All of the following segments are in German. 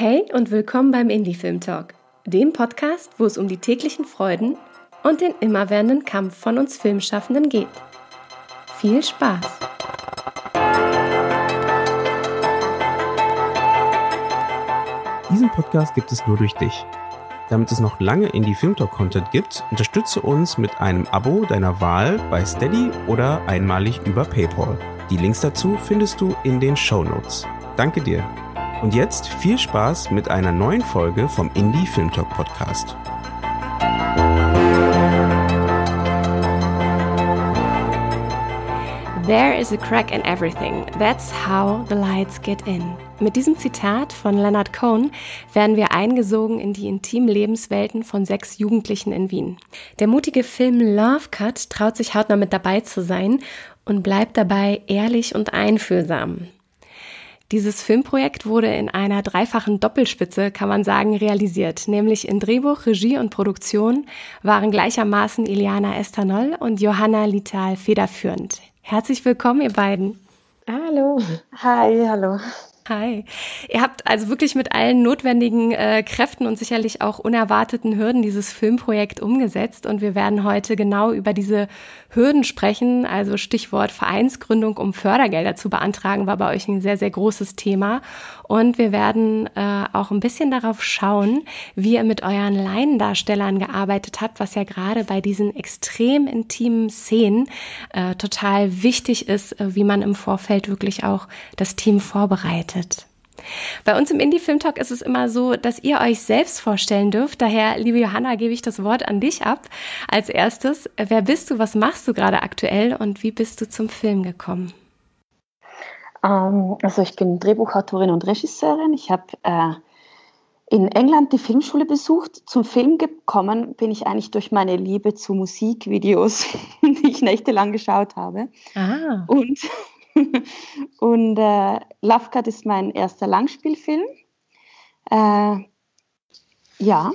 Hey und willkommen beim Indie Film Talk, dem Podcast, wo es um die täglichen Freuden und den immerwährenden Kampf von uns Filmschaffenden geht. Viel Spaß! Diesen Podcast gibt es nur durch dich. Damit es noch lange Indie Film Talk Content gibt, unterstütze uns mit einem Abo deiner Wahl bei Steady oder einmalig über PayPal. Die Links dazu findest du in den Show Notes. Danke dir. Und jetzt viel Spaß mit einer neuen Folge vom Indie Film Talk Podcast. There is a crack in everything. That's how the lights get in. Mit diesem Zitat von Leonard Cohen werden wir eingesogen in die intimen Lebenswelten von sechs Jugendlichen in Wien. Der mutige Film Love Cut traut sich hautnah mit dabei zu sein und bleibt dabei ehrlich und einfühlsam. Dieses Filmprojekt wurde in einer dreifachen Doppelspitze, kann man sagen, realisiert. Nämlich in Drehbuch, Regie und Produktion waren gleichermaßen Iliana Estanol und Johanna Lital federführend. Herzlich willkommen, ihr beiden. Hallo. Hi, hallo. Hi. Ihr habt also wirklich mit allen notwendigen äh, Kräften und sicherlich auch unerwarteten Hürden dieses Filmprojekt umgesetzt. Und wir werden heute genau über diese Hürden sprechen. Also Stichwort Vereinsgründung, um Fördergelder zu beantragen, war bei euch ein sehr, sehr großes Thema. Und wir werden äh, auch ein bisschen darauf schauen, wie ihr mit euren Laiendarstellern gearbeitet habt, was ja gerade bei diesen extrem intimen Szenen äh, total wichtig ist, äh, wie man im Vorfeld wirklich auch das Team vorbereitet. Bei uns im Indie Film Talk ist es immer so, dass ihr euch selbst vorstellen dürft. Daher, liebe Johanna, gebe ich das Wort an dich ab. Als erstes, wer bist du, was machst du gerade aktuell und wie bist du zum Film gekommen? Ähm, also ich bin Drehbuchautorin und Regisseurin. Ich habe äh, in England die Filmschule besucht. Zum Film gekommen bin ich eigentlich durch meine Liebe zu Musikvideos, die ich nächtelang geschaut habe. Ah. Und und äh, Love Cut ist mein erster Langspielfilm. Äh, ja,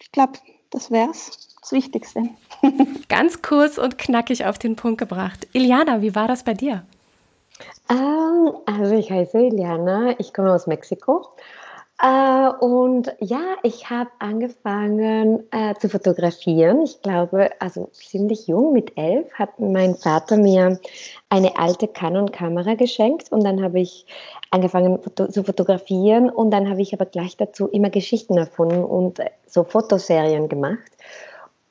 ich glaube, das wäre es. Das Wichtigste. Ganz kurz und knackig auf den Punkt gebracht. Iliana, wie war das bei dir? Ähm, also ich heiße Iliana, ich komme aus Mexiko äh, und ja, ich habe angefangen äh, zu fotografieren. Ich glaube, also ziemlich jung, mit elf, hat mein Vater mir eine alte Canon-Kamera geschenkt und dann habe ich angefangen foto zu fotografieren und dann habe ich aber gleich dazu immer Geschichten erfunden und so Fotoserien gemacht.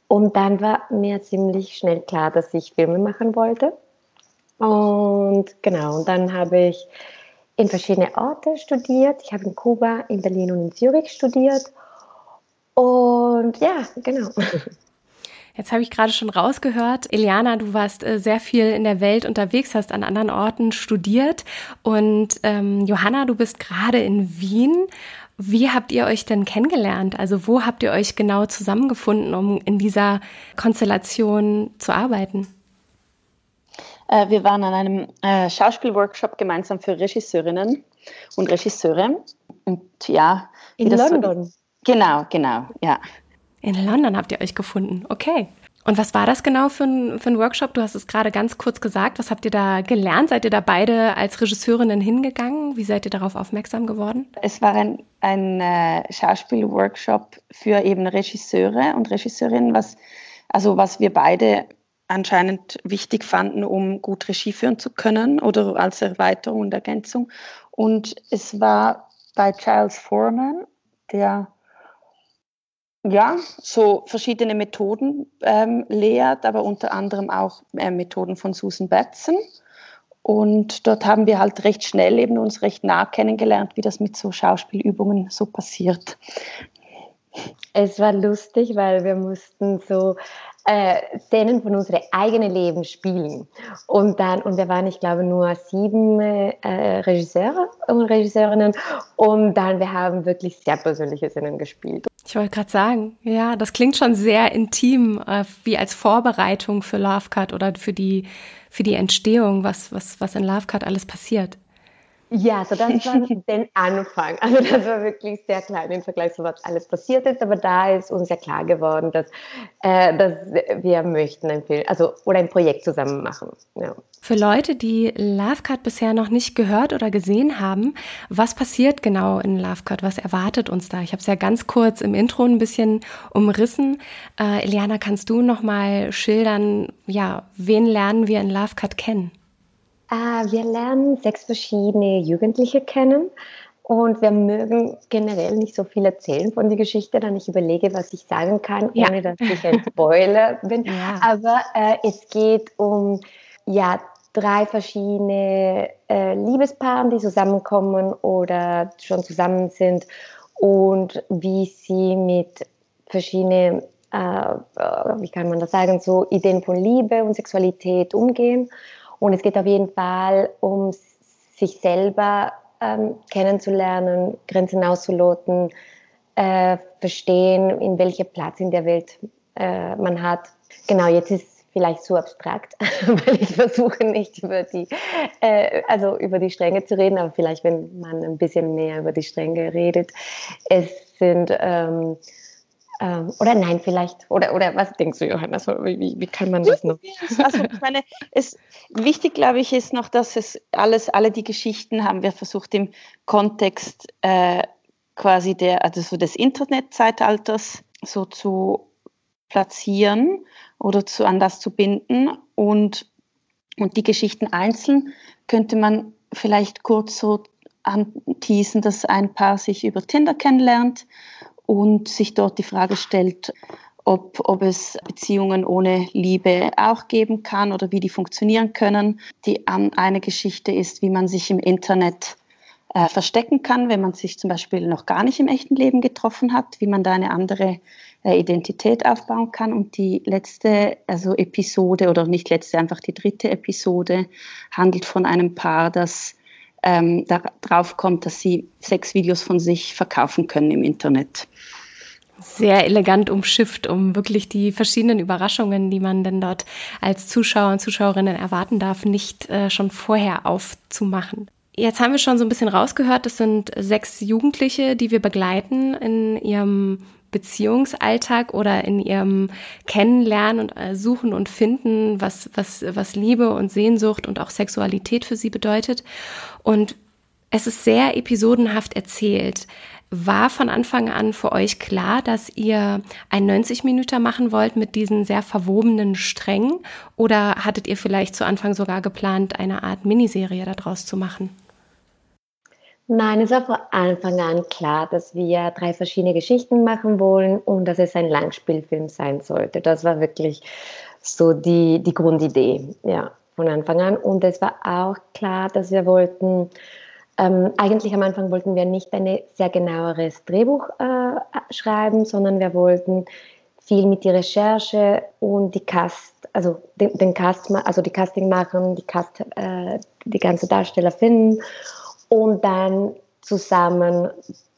Und dann war mir ziemlich schnell klar, dass ich Filme machen wollte. Und genau, und dann habe ich in verschiedene Orte studiert. Ich habe in Kuba, in Berlin und in Zürich studiert. Und ja, genau. Jetzt habe ich gerade schon rausgehört, Eliana, du warst äh, sehr viel in der Welt unterwegs, hast an anderen Orten studiert. Und ähm, Johanna, du bist gerade in Wien. Wie habt ihr euch denn kennengelernt? Also wo habt ihr euch genau zusammengefunden, um in dieser Konstellation zu arbeiten? Äh, wir waren an einem äh, Schauspielworkshop gemeinsam für Regisseurinnen und Regisseure. Und ja, in London. So, genau, genau, ja. In London habt ihr euch gefunden, okay. Und was war das genau für ein, für ein Workshop? Du hast es gerade ganz kurz gesagt. Was habt ihr da gelernt? Seid ihr da beide als Regisseurinnen hingegangen? Wie seid ihr darauf aufmerksam geworden? Es war ein, ein äh, Schauspielworkshop für eben Regisseure und Regisseurinnen, was, also was wir beide anscheinend wichtig fanden, um gut Regie führen zu können oder als Erweiterung und Ergänzung. Und es war bei Charles Foreman, der ja, so verschiedene Methoden ähm, lehrt, aber unter anderem auch äh, Methoden von Susan Batson. Und dort haben wir halt recht schnell eben uns recht nah kennengelernt, wie das mit so Schauspielübungen so passiert. Es war lustig, weil wir mussten so äh, Szenen von unserem eigenen Leben spielen. Und dann, und wir waren, ich glaube, nur sieben äh, Regisseure und Regisseurinnen. Und dann, wir haben wirklich sehr persönliche Szenen gespielt. Ich wollte gerade sagen, ja, das klingt schon sehr intim, äh, wie als Vorbereitung für Love Cut oder für die, für die Entstehung, was, was, was in Love Cut alles passiert. Ja, so das war der Anfang. Also das war wirklich sehr klein im Vergleich zu was alles passiert ist, aber da ist uns ja klar geworden, dass, äh, dass wir möchten ein Film, also oder ein Projekt zusammen machen. Ja. Für Leute, die Lovecut bisher noch nicht gehört oder gesehen haben, was passiert genau in Lovecut? Was erwartet uns da? Ich habe es ja ganz kurz im Intro ein bisschen umrissen. Äh, Eliana, kannst du noch mal schildern, ja, wen lernen wir in Lovecut kennen? Äh, wir lernen sechs verschiedene Jugendliche kennen. Und wir mögen generell nicht so viel erzählen von der Geschichte, dann ich überlege, was ich sagen kann, ja. ohne dass ich ein Spoiler bin. Ja. Aber äh, es geht um ja, drei verschiedene äh, Liebespaare, die zusammenkommen oder schon zusammen sind und wie sie mit verschiedenen, äh, wie kann man das sagen, so Ideen von Liebe und Sexualität umgehen. Und es geht auf jeden Fall um sich selber ähm, kennenzulernen, Grenzen auszuloten, äh, verstehen, in welchem Platz in der Welt äh, man hat. Genau, jetzt ist vielleicht zu abstrakt, weil ich versuche nicht über die, äh, also über die Stränge zu reden, aber vielleicht, wenn man ein bisschen mehr über die Stränge redet. Es sind ähm, ähm, oder nein, vielleicht. Oder, oder was denkst du, Johanna? Wie, wie kann man das noch? Also, ich meine, es, wichtig, glaube ich, ist noch, dass es alles, alle die Geschichten haben wir versucht im Kontext äh, quasi der, also so des Internetzeitalters so zu platzieren oder zu, an das zu binden. Und, und die Geschichten einzeln könnte man vielleicht kurz so anteasen, dass ein Paar sich über Tinder kennenlernt und sich dort die Frage stellt, ob, ob es Beziehungen ohne Liebe auch geben kann oder wie die funktionieren können. Die eine Geschichte ist, wie man sich im Internet äh, verstecken kann, wenn man sich zum Beispiel noch gar nicht im echten Leben getroffen hat, wie man da eine andere äh, Identität aufbauen kann. Und die letzte, also Episode oder nicht letzte, einfach die dritte Episode handelt von einem Paar, das ähm, darauf kommt, dass sie Sexvideos von sich verkaufen können im Internet. Sehr elegant umschifft, um wirklich die verschiedenen Überraschungen, die man denn dort als Zuschauer und Zuschauerinnen erwarten darf, nicht äh, schon vorher aufzumachen. Jetzt haben wir schon so ein bisschen rausgehört, das sind sechs Jugendliche, die wir begleiten in ihrem Beziehungsalltag oder in ihrem Kennenlernen und äh, Suchen und Finden, was, was, was Liebe und Sehnsucht und auch Sexualität für sie bedeutet. Und es ist sehr episodenhaft erzählt. War von Anfang an für euch klar, dass ihr ein 90 Minuten machen wollt mit diesen sehr verwobenen Strängen? Oder hattet ihr vielleicht zu Anfang sogar geplant, eine Art Miniserie daraus zu machen? Nein, es war von Anfang an klar, dass wir drei verschiedene Geschichten machen wollen und dass es ein Langspielfilm sein sollte. Das war wirklich so die, die Grundidee, ja, von Anfang an. Und es war auch klar, dass wir wollten, ähm, eigentlich am Anfang wollten wir nicht ein sehr genaueres Drehbuch äh, schreiben, sondern wir wollten viel mit der Recherche und die Cast, also den, den Cast, also die Casting machen, die Cast, äh, die ganze Darsteller finden und dann zusammen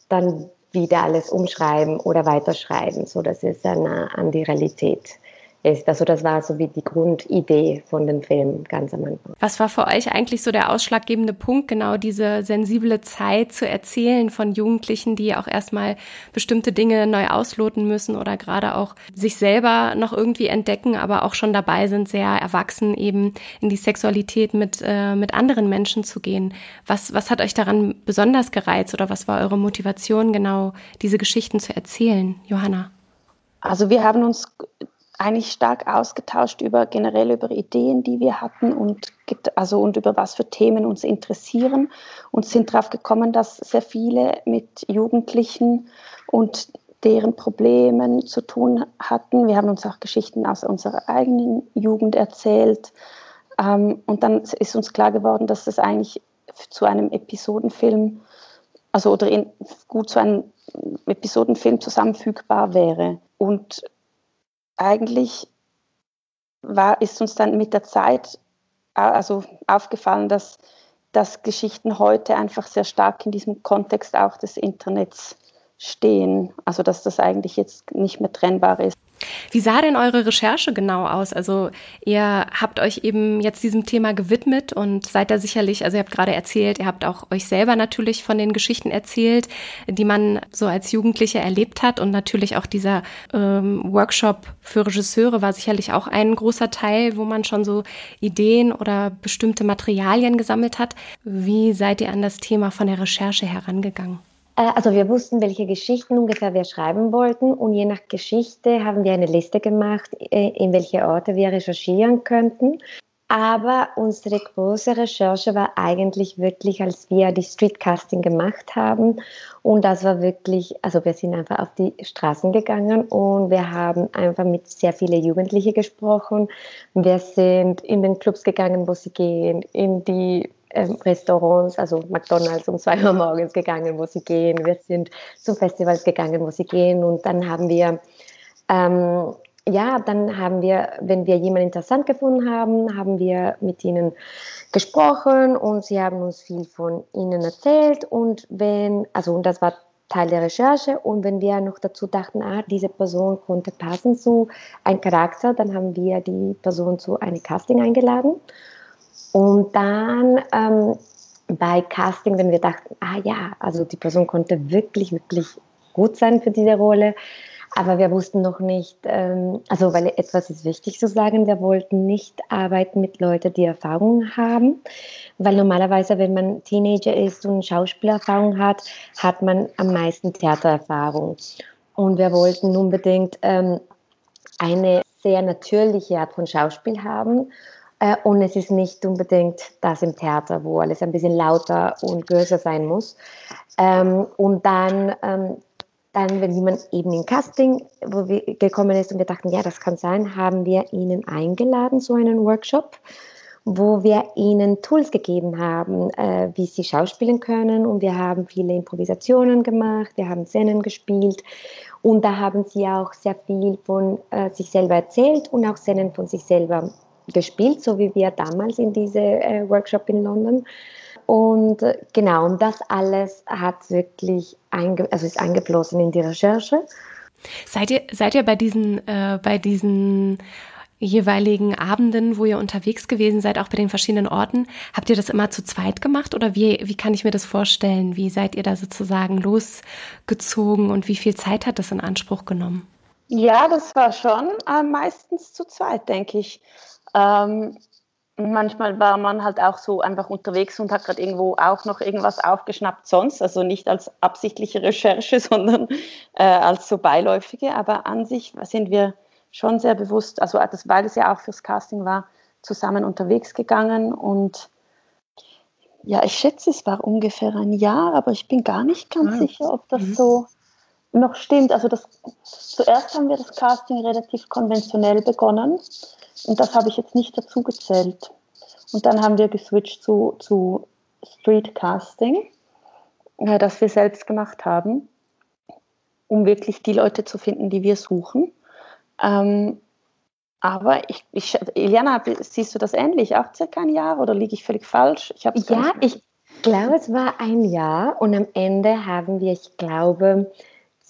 dann wieder alles umschreiben oder weiterschreiben, so dass es dann an die Realität ist. Also das war so wie die Grundidee von dem Film ganz am Anfang. Was war für euch eigentlich so der ausschlaggebende Punkt, genau diese sensible Zeit zu erzählen von Jugendlichen, die auch erstmal bestimmte Dinge neu ausloten müssen oder gerade auch sich selber noch irgendwie entdecken, aber auch schon dabei sind, sehr erwachsen eben in die Sexualität mit, äh, mit anderen Menschen zu gehen. Was, was hat euch daran besonders gereizt oder was war eure Motivation, genau diese Geschichten zu erzählen, Johanna? Also wir haben uns eigentlich stark ausgetauscht über generell über Ideen, die wir hatten und also und über was für Themen uns interessieren und sind darauf gekommen, dass sehr viele mit Jugendlichen und deren Problemen zu tun hatten. Wir haben uns auch Geschichten aus unserer eigenen Jugend erzählt. Ähm, und dann ist uns klar geworden, dass das eigentlich zu einem Episodenfilm, also oder in, gut zu einem Episodenfilm zusammenfügbar wäre. Und eigentlich war, ist uns dann mit der Zeit also aufgefallen, dass, dass Geschichten heute einfach sehr stark in diesem Kontext auch des Internets stehen. Also dass das eigentlich jetzt nicht mehr trennbar ist. Wie sah denn eure Recherche genau aus? Also ihr habt euch eben jetzt diesem Thema gewidmet und seid da sicherlich, also ihr habt gerade erzählt, ihr habt auch euch selber natürlich von den Geschichten erzählt, die man so als Jugendliche erlebt hat und natürlich auch dieser ähm, Workshop für Regisseure war sicherlich auch ein großer Teil, wo man schon so Ideen oder bestimmte Materialien gesammelt hat. Wie seid ihr an das Thema von der Recherche herangegangen? Äh, also wir wussten, welche Geschichten ungefähr wir schreiben wollten und je nach Geschichte haben wir eine Liste gemacht, äh, in welche Orte wir recherchieren könnten. Aber unsere große Recherche war eigentlich wirklich, als wir die Streetcasting gemacht haben. Und das war wirklich, also wir sind einfach auf die Straßen gegangen und wir haben einfach mit sehr vielen Jugendlichen gesprochen. Wir sind in den Clubs gegangen, wo sie gehen, in die Restaurants, also McDonalds um zwei Uhr morgens gegangen, wo sie gehen. Wir sind zu Festivals gegangen, wo sie gehen. Und dann haben wir, ähm, ja, dann haben wir, wenn wir jemanden interessant gefunden haben, haben wir mit ihnen gesprochen und sie haben uns viel von ihnen erzählt. Und wenn, also, und das war Teil der Recherche. Und wenn wir noch dazu dachten, ah, diese Person konnte passen zu einem Charakter, dann haben wir die Person zu einem Casting eingeladen. Und dann ähm, bei Casting, wenn wir dachten, ah ja, also die Person konnte wirklich, wirklich gut sein für diese Rolle, aber wir wussten noch nicht, ähm, also weil etwas ist wichtig zu sagen, wir wollten nicht arbeiten mit Leuten, die Erfahrung haben, weil normalerweise, wenn man Teenager ist und Schauspielerfahrung hat, hat man am meisten Theatererfahrung. Und wir wollten unbedingt ähm, eine sehr natürliche Art von Schauspiel haben äh, und es ist nicht unbedingt das im Theater, wo alles ein bisschen lauter und größer sein muss. Ähm, und dann, ähm, dann, wenn jemand eben in Casting wo wir gekommen ist und wir dachten, ja, das kann sein, haben wir ihnen eingeladen zu einem Workshop, wo wir ihnen Tools gegeben haben, äh, wie sie schauspielen können. Und wir haben viele Improvisationen gemacht, wir haben Szenen gespielt. Und da haben sie auch sehr viel von äh, sich selber erzählt und auch Szenen von sich selber gespielt, so wie wir damals in diese äh, Workshop in London. Und äh, genau, und das alles hat wirklich einge also ist eingeflossen in die Recherche. Seid ihr, seid ihr bei diesen, äh, bei diesen jeweiligen Abenden, wo ihr unterwegs gewesen seid, auch bei den verschiedenen Orten, habt ihr das immer zu zweit gemacht oder wie, wie kann ich mir das vorstellen? Wie seid ihr da sozusagen losgezogen und wie viel Zeit hat das in Anspruch genommen? Ja, das war schon äh, meistens zu zweit, denke ich. Ähm, manchmal war man halt auch so einfach unterwegs und hat gerade irgendwo auch noch irgendwas aufgeschnappt sonst, also nicht als absichtliche Recherche, sondern äh, als so beiläufige. Aber an sich sind wir schon sehr bewusst, also das, weil es ja auch fürs Casting war, zusammen unterwegs gegangen und ja, ich schätze, es war ungefähr ein Jahr, aber ich bin gar nicht ganz ah. sicher, ob das mhm. so noch stimmt. Also das, zuerst haben wir das Casting relativ konventionell begonnen und das habe ich jetzt nicht dazu gezählt. Und dann haben wir geswitcht zu, zu Streetcasting, äh, das wir selbst gemacht haben, um wirklich die Leute zu finden, die wir suchen. Ähm, aber ich, ich, Iliana, siehst du das ähnlich? Auch circa ein Jahr oder liege ich völlig falsch? Ich ja, ich glaube, es war ein Jahr und am Ende haben wir, ich glaube,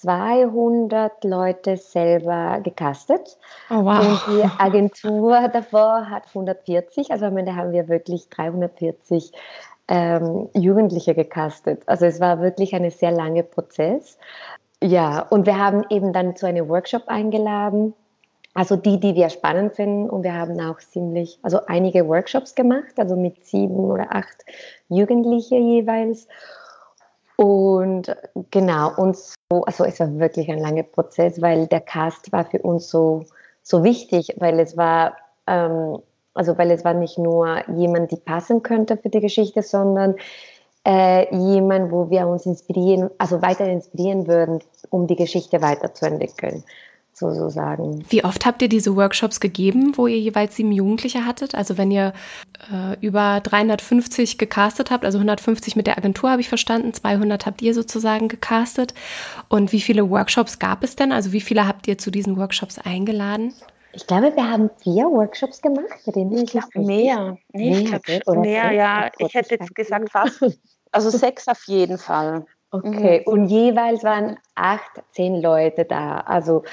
200 Leute selber gecastet. Oh, wow. Und die Agentur davor hat 140, also am Ende haben wir wirklich 340 ähm, Jugendliche gecastet. Also es war wirklich ein sehr langer Prozess. Ja, und wir haben eben dann zu einem Workshop eingeladen. Also die, die wir spannend finden. Und wir haben auch ziemlich, also einige Workshops gemacht, also mit sieben oder acht Jugendlichen jeweils. Und genau, und so, also es war wirklich ein langer Prozess, weil der Cast war für uns so, so wichtig, weil es war, ähm, also weil es war nicht nur jemand, die passen könnte für die Geschichte, sondern äh, jemand, wo wir uns inspirieren, also weiter inspirieren würden, um die Geschichte weiterzuentwickeln sozusagen. Wie oft habt ihr diese Workshops gegeben, wo ihr jeweils sieben Jugendliche hattet? Also wenn ihr äh, über 350 gecastet habt, also 150 mit der Agentur habe ich verstanden, 200 habt ihr sozusagen gecastet. Und wie viele Workshops gab es denn? Also wie viele habt ihr zu diesen Workshops eingeladen? Ich glaube, wir haben vier Workshops gemacht. Ich glaube, mehr. Nee, ich glaube, mehr, ja. Ich hätte jetzt gesagt fast. Also sechs auf jeden Fall. Okay, mhm. und jeweils waren acht, zehn Leute da. Also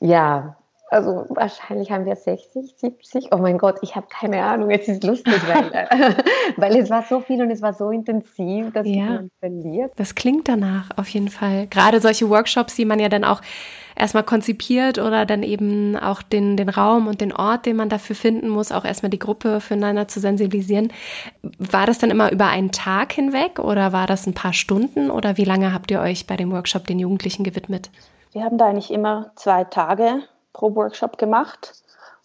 ja, also wahrscheinlich haben wir 60, 70. Oh mein Gott, ich habe keine Ahnung. Es ist lustig, weil, weil es war so viel und es war so intensiv, dass ja, man verliert. Das klingt danach auf jeden Fall. Gerade solche Workshops, die man ja dann auch erstmal konzipiert oder dann eben auch den, den Raum und den Ort, den man dafür finden muss, auch erstmal die Gruppe füreinander zu sensibilisieren. War das dann immer über einen Tag hinweg oder war das ein paar Stunden oder wie lange habt ihr euch bei dem Workshop den Jugendlichen gewidmet? Wir haben da eigentlich immer zwei Tage pro Workshop gemacht.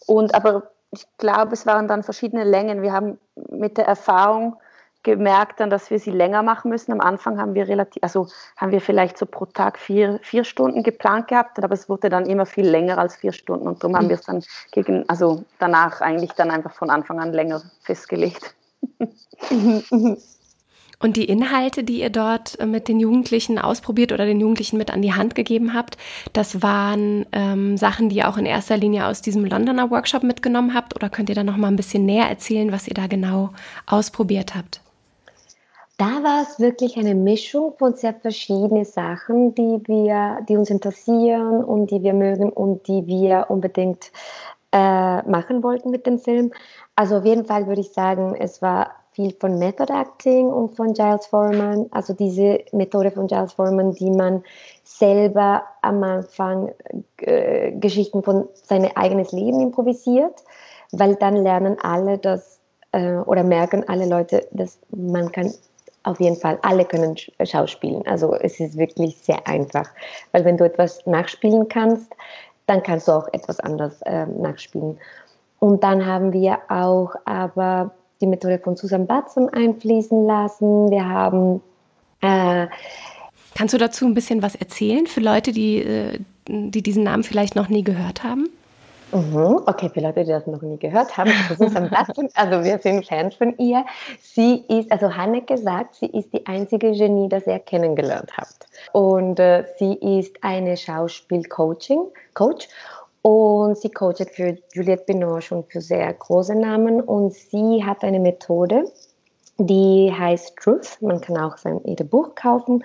Und aber ich glaube, es waren dann verschiedene Längen. Wir haben mit der Erfahrung gemerkt dann, dass wir sie länger machen müssen. Am Anfang haben wir relativ, also haben wir vielleicht so pro Tag vier, vier Stunden geplant gehabt, aber es wurde dann immer viel länger als vier Stunden und darum haben wir es dann gegen, also danach eigentlich dann einfach von Anfang an länger festgelegt. Und die Inhalte, die ihr dort äh, mit den Jugendlichen ausprobiert oder den Jugendlichen mit an die Hand gegeben habt, das waren ähm, Sachen, die ihr auch in erster Linie aus diesem Londoner Workshop mitgenommen habt? Oder könnt ihr da noch mal ein bisschen näher erzählen, was ihr da genau ausprobiert habt? Da war es wirklich eine Mischung von sehr verschiedenen Sachen, die wir, die uns interessieren und die wir mögen und die wir unbedingt äh, machen wollten mit dem Film. Also auf jeden Fall würde ich sagen, es war viel von Method Acting und von Giles Foreman, also diese Methode von Giles Foreman, die man selber am Anfang äh, Geschichten von seinem eigenes Leben improvisiert, weil dann lernen alle das äh, oder merken alle Leute, dass man kann auf jeden Fall, alle können schauspielen. Also es ist wirklich sehr einfach, weil wenn du etwas nachspielen kannst, dann kannst du auch etwas anderes äh, nachspielen. Und dann haben wir auch aber die Methode von Susan Batson einfließen lassen. Wir haben. Äh, Kannst du dazu ein bisschen was erzählen für Leute, die, äh, die diesen Namen vielleicht noch nie gehört haben? Mhm. Okay, für Leute, die das noch nie gehört haben, Susan Batson, also wir sind Fans von ihr. Sie ist, also Hanneke sagt, sie ist die einzige Genie, das ihr kennengelernt habt. Und äh, sie ist eine Schauspielcoaching, Coach und sie coacht für Juliette Binoche und für sehr große Namen. Und sie hat eine Methode, die heißt Truth. Man kann auch sein ihr Buch kaufen.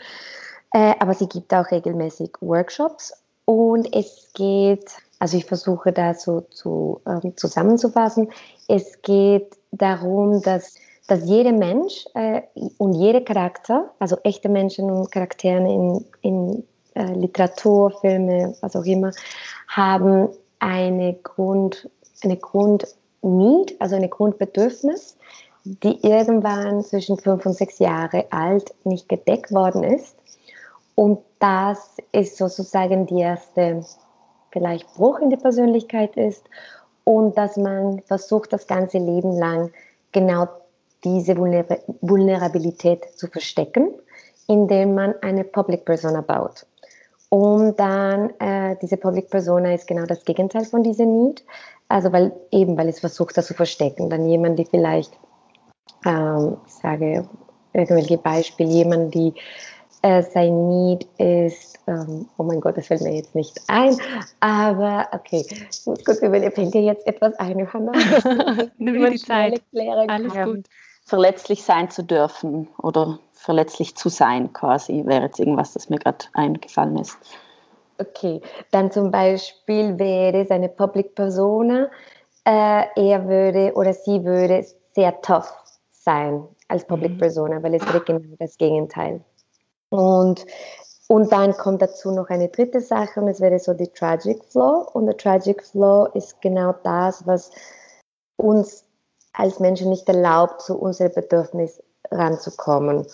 Äh, aber sie gibt auch regelmäßig Workshops. Und es geht, also ich versuche da so zu, ähm, zusammenzufassen. Es geht darum, dass, dass jeder Mensch äh, und jeder Charakter, also echte Menschen und Charakteren in, in äh, Literatur, Filme, was auch immer, haben eine Grund, eine Grundneed, also eine Grundbedürfnis, die irgendwann zwischen fünf und sechs Jahre alt nicht gedeckt worden ist. Und das ist sozusagen die erste vielleicht Bruch in die Persönlichkeit ist und dass man versucht, das ganze Leben lang genau diese Vulnerabilität zu verstecken, indem man eine Public Persona baut. Und dann äh, diese Public Persona ist genau das Gegenteil von dieser Need. Also weil eben, weil es versucht, das zu verstecken. Dann jemand, die vielleicht, ähm, ich sage irgendwelche Beispiele, jemand, die äh, sein Need ist, ähm, oh mein Gott, das fällt mir jetzt nicht ein, aber okay, ich muss kurz überlegen, fällt dir jetzt etwas ein, Johanna? Nimm mir die Zeit, alles gut. Verletzlich sein zu dürfen oder verletzlich zu sein, quasi, wäre jetzt irgendwas, das mir gerade eingefallen ist. Okay, dann zum Beispiel wäre es eine Public Persona, äh, er würde oder sie würde sehr tough sein als Public mhm. Persona, weil es wäre genau das Gegenteil. Und, und dann kommt dazu noch eine dritte Sache und es wäre so die Tragic Flow. Und der Tragic Flow ist genau das, was uns als Menschen nicht erlaubt, zu unserem Bedürfnis ranzukommen.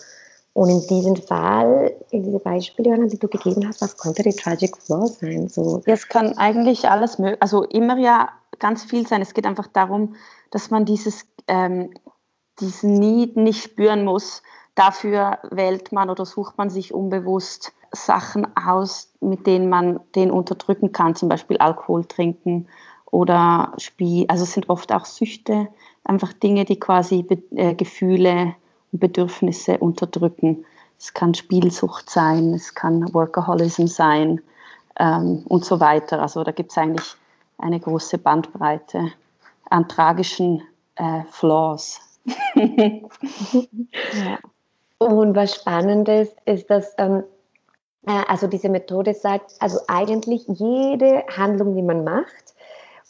Und in diesem Fall, in diese Beispiele, die du gegeben hast, was konnte die Tragic Flaw sein? So. Es kann eigentlich alles möglich, also immer ja ganz viel sein. Es geht einfach darum, dass man dieses, ähm, diesen Need nicht spüren muss. Dafür wählt man oder sucht man sich unbewusst Sachen aus, mit denen man den unterdrücken kann, zum Beispiel Alkohol trinken oder Spiel. Also es sind oft auch Süchte, einfach Dinge, die quasi äh, Gefühle Bedürfnisse unterdrücken. Es kann Spielsucht sein, es kann Workaholism sein ähm, und so weiter. Also da gibt es eigentlich eine große Bandbreite an tragischen äh, Flaws. ja. Und was spannend ist, ist, dass ähm, äh, also diese Methode sagt, also eigentlich jede Handlung, die man macht,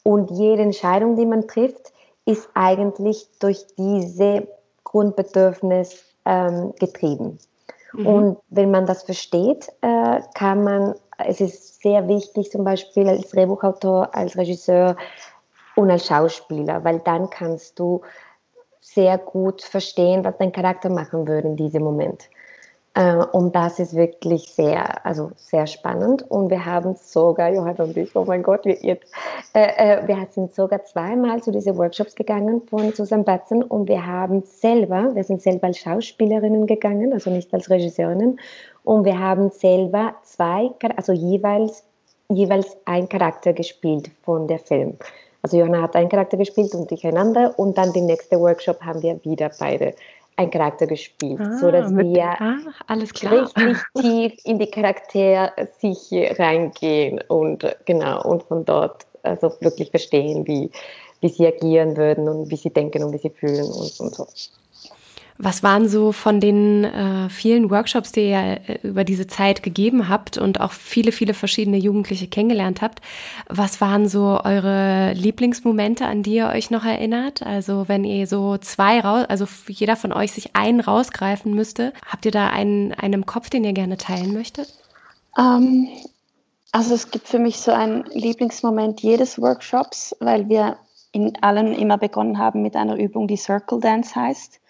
Und jede Entscheidung, die man trifft, ist eigentlich durch diese Grundbedürfnis ähm, getrieben. Mhm. Und wenn man das versteht, äh, kann man, es ist sehr wichtig, zum Beispiel als Drehbuchautor, als Regisseur und als Schauspieler, weil dann kannst du sehr gut verstehen, was dein Charakter machen würde in diesem Moment. Äh, und das ist wirklich sehr, also sehr spannend. Und wir haben sogar, Johanna und ich, oh mein Gott, wir, jetzt, äh, äh, wir sind sogar zweimal zu diesen Workshops gegangen von Susan Batzen und wir haben selber, wir sind selber als Schauspielerinnen gegangen, also nicht als Regisseurinnen, und wir haben selber zwei, also jeweils, jeweils ein Charakter gespielt von der Film. Also Johanna hat einen Charakter gespielt und ich einander und dann den nächsten Workshop haben wir wieder beide einen Charakter gespielt, ah, so dass wir ah, richtig tief in die Charakter sich reingehen und genau und von dort also wirklich verstehen, wie, wie sie agieren würden und wie sie denken und wie sie fühlen und, und so. Was waren so von den äh, vielen Workshops, die ihr äh, über diese Zeit gegeben habt und auch viele, viele verschiedene Jugendliche kennengelernt habt, was waren so eure Lieblingsmomente, an die ihr euch noch erinnert? Also wenn ihr so zwei raus, also jeder von euch sich einen rausgreifen müsste, habt ihr da einen, einen im Kopf, den ihr gerne teilen möchtet? Um, ähm, also es gibt für mich so einen Lieblingsmoment jedes Workshops, weil wir in allen immer begonnen haben mit einer Übung, die Circle Dance heißt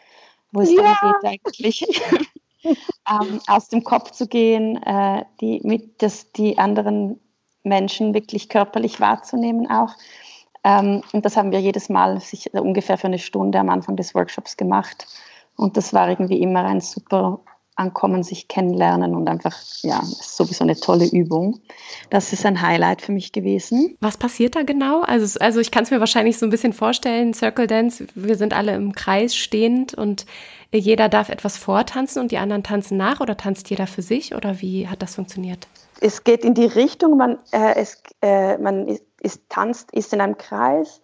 wo es ja. geht, eigentlich ähm, aus dem Kopf zu gehen, äh, die, mit, das, die anderen Menschen wirklich körperlich wahrzunehmen auch. Ähm, und das haben wir jedes Mal sich, ungefähr für eine Stunde am Anfang des Workshops gemacht. Und das war irgendwie immer ein super Ankommen, sich kennenlernen und einfach, ja, ist sowieso eine tolle Übung. Das ist ein Highlight für mich gewesen. Was passiert da genau? Also, also ich kann es mir wahrscheinlich so ein bisschen vorstellen, Circle Dance, wir sind alle im Kreis stehend und jeder darf etwas vortanzen und die anderen tanzen nach oder tanzt jeder für sich oder wie hat das funktioniert? Es geht in die Richtung, man, äh, es, äh, man ist, ist, tanzt, ist in einem Kreis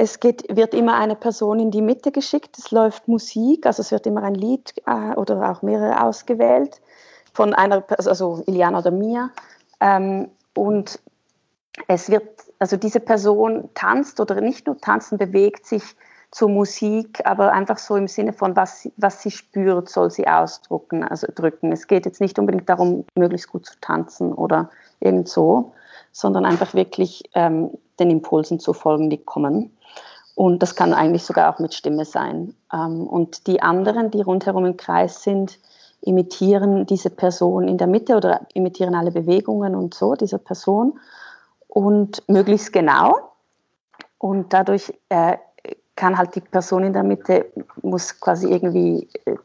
es geht, wird immer eine Person in die Mitte geschickt, es läuft Musik, also es wird immer ein Lied äh, oder auch mehrere ausgewählt von einer, also Iliana oder mir. Ähm, und es wird, also diese Person tanzt oder nicht nur tanzen, bewegt sich zur Musik, aber einfach so im Sinne von, was, was sie spürt, soll sie ausdrücken. Also drücken. Es geht jetzt nicht unbedingt darum, möglichst gut zu tanzen oder irgend so, sondern einfach wirklich ähm, den Impulsen zu folgen, die kommen. Und das kann eigentlich sogar auch mit Stimme sein. Ähm, und die anderen, die rundherum im Kreis sind, imitieren diese Person in der Mitte oder imitieren alle Bewegungen und so dieser Person und möglichst genau. Und dadurch äh, kann halt die Person in der Mitte, muss quasi irgendwie äh,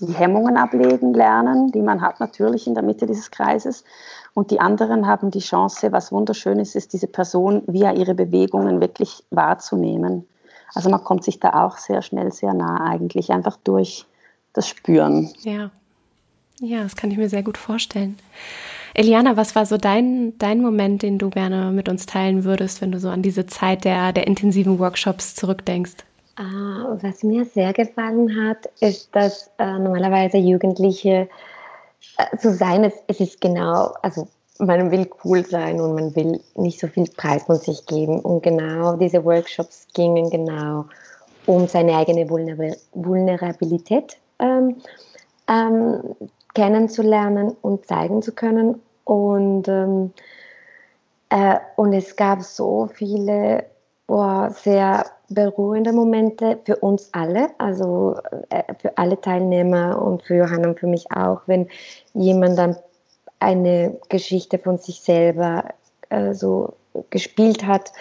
die Hemmungen ablegen, lernen, die man hat natürlich in der Mitte dieses Kreises. Und die anderen haben die Chance, was wunderschön ist, ist diese Person via ihre Bewegungen wirklich wahrzunehmen. Also man kommt sich da auch sehr schnell sehr nah eigentlich, einfach durch das Spüren. Ja, ja, das kann ich mir sehr gut vorstellen. Eliana, was war so dein, dein Moment, den du gerne mit uns teilen würdest, wenn du so an diese Zeit der, der intensiven Workshops zurückdenkst? Uh, was mir sehr gefallen hat, ist, dass uh, normalerweise Jugendliche uh, zu sein, es, es ist genau, also man will cool sein und man will nicht so viel Preis von sich geben. Und genau diese Workshops gingen genau um seine eigene Vulnerabilität ähm, ähm, kennenzulernen und zeigen zu können. Und, ähm, äh, und es gab so viele oh, sehr beruhigende Momente für uns alle, also äh, für alle Teilnehmer und für Johanna und für mich auch, wenn jemand dann eine Geschichte von sich selber äh, so gespielt hat.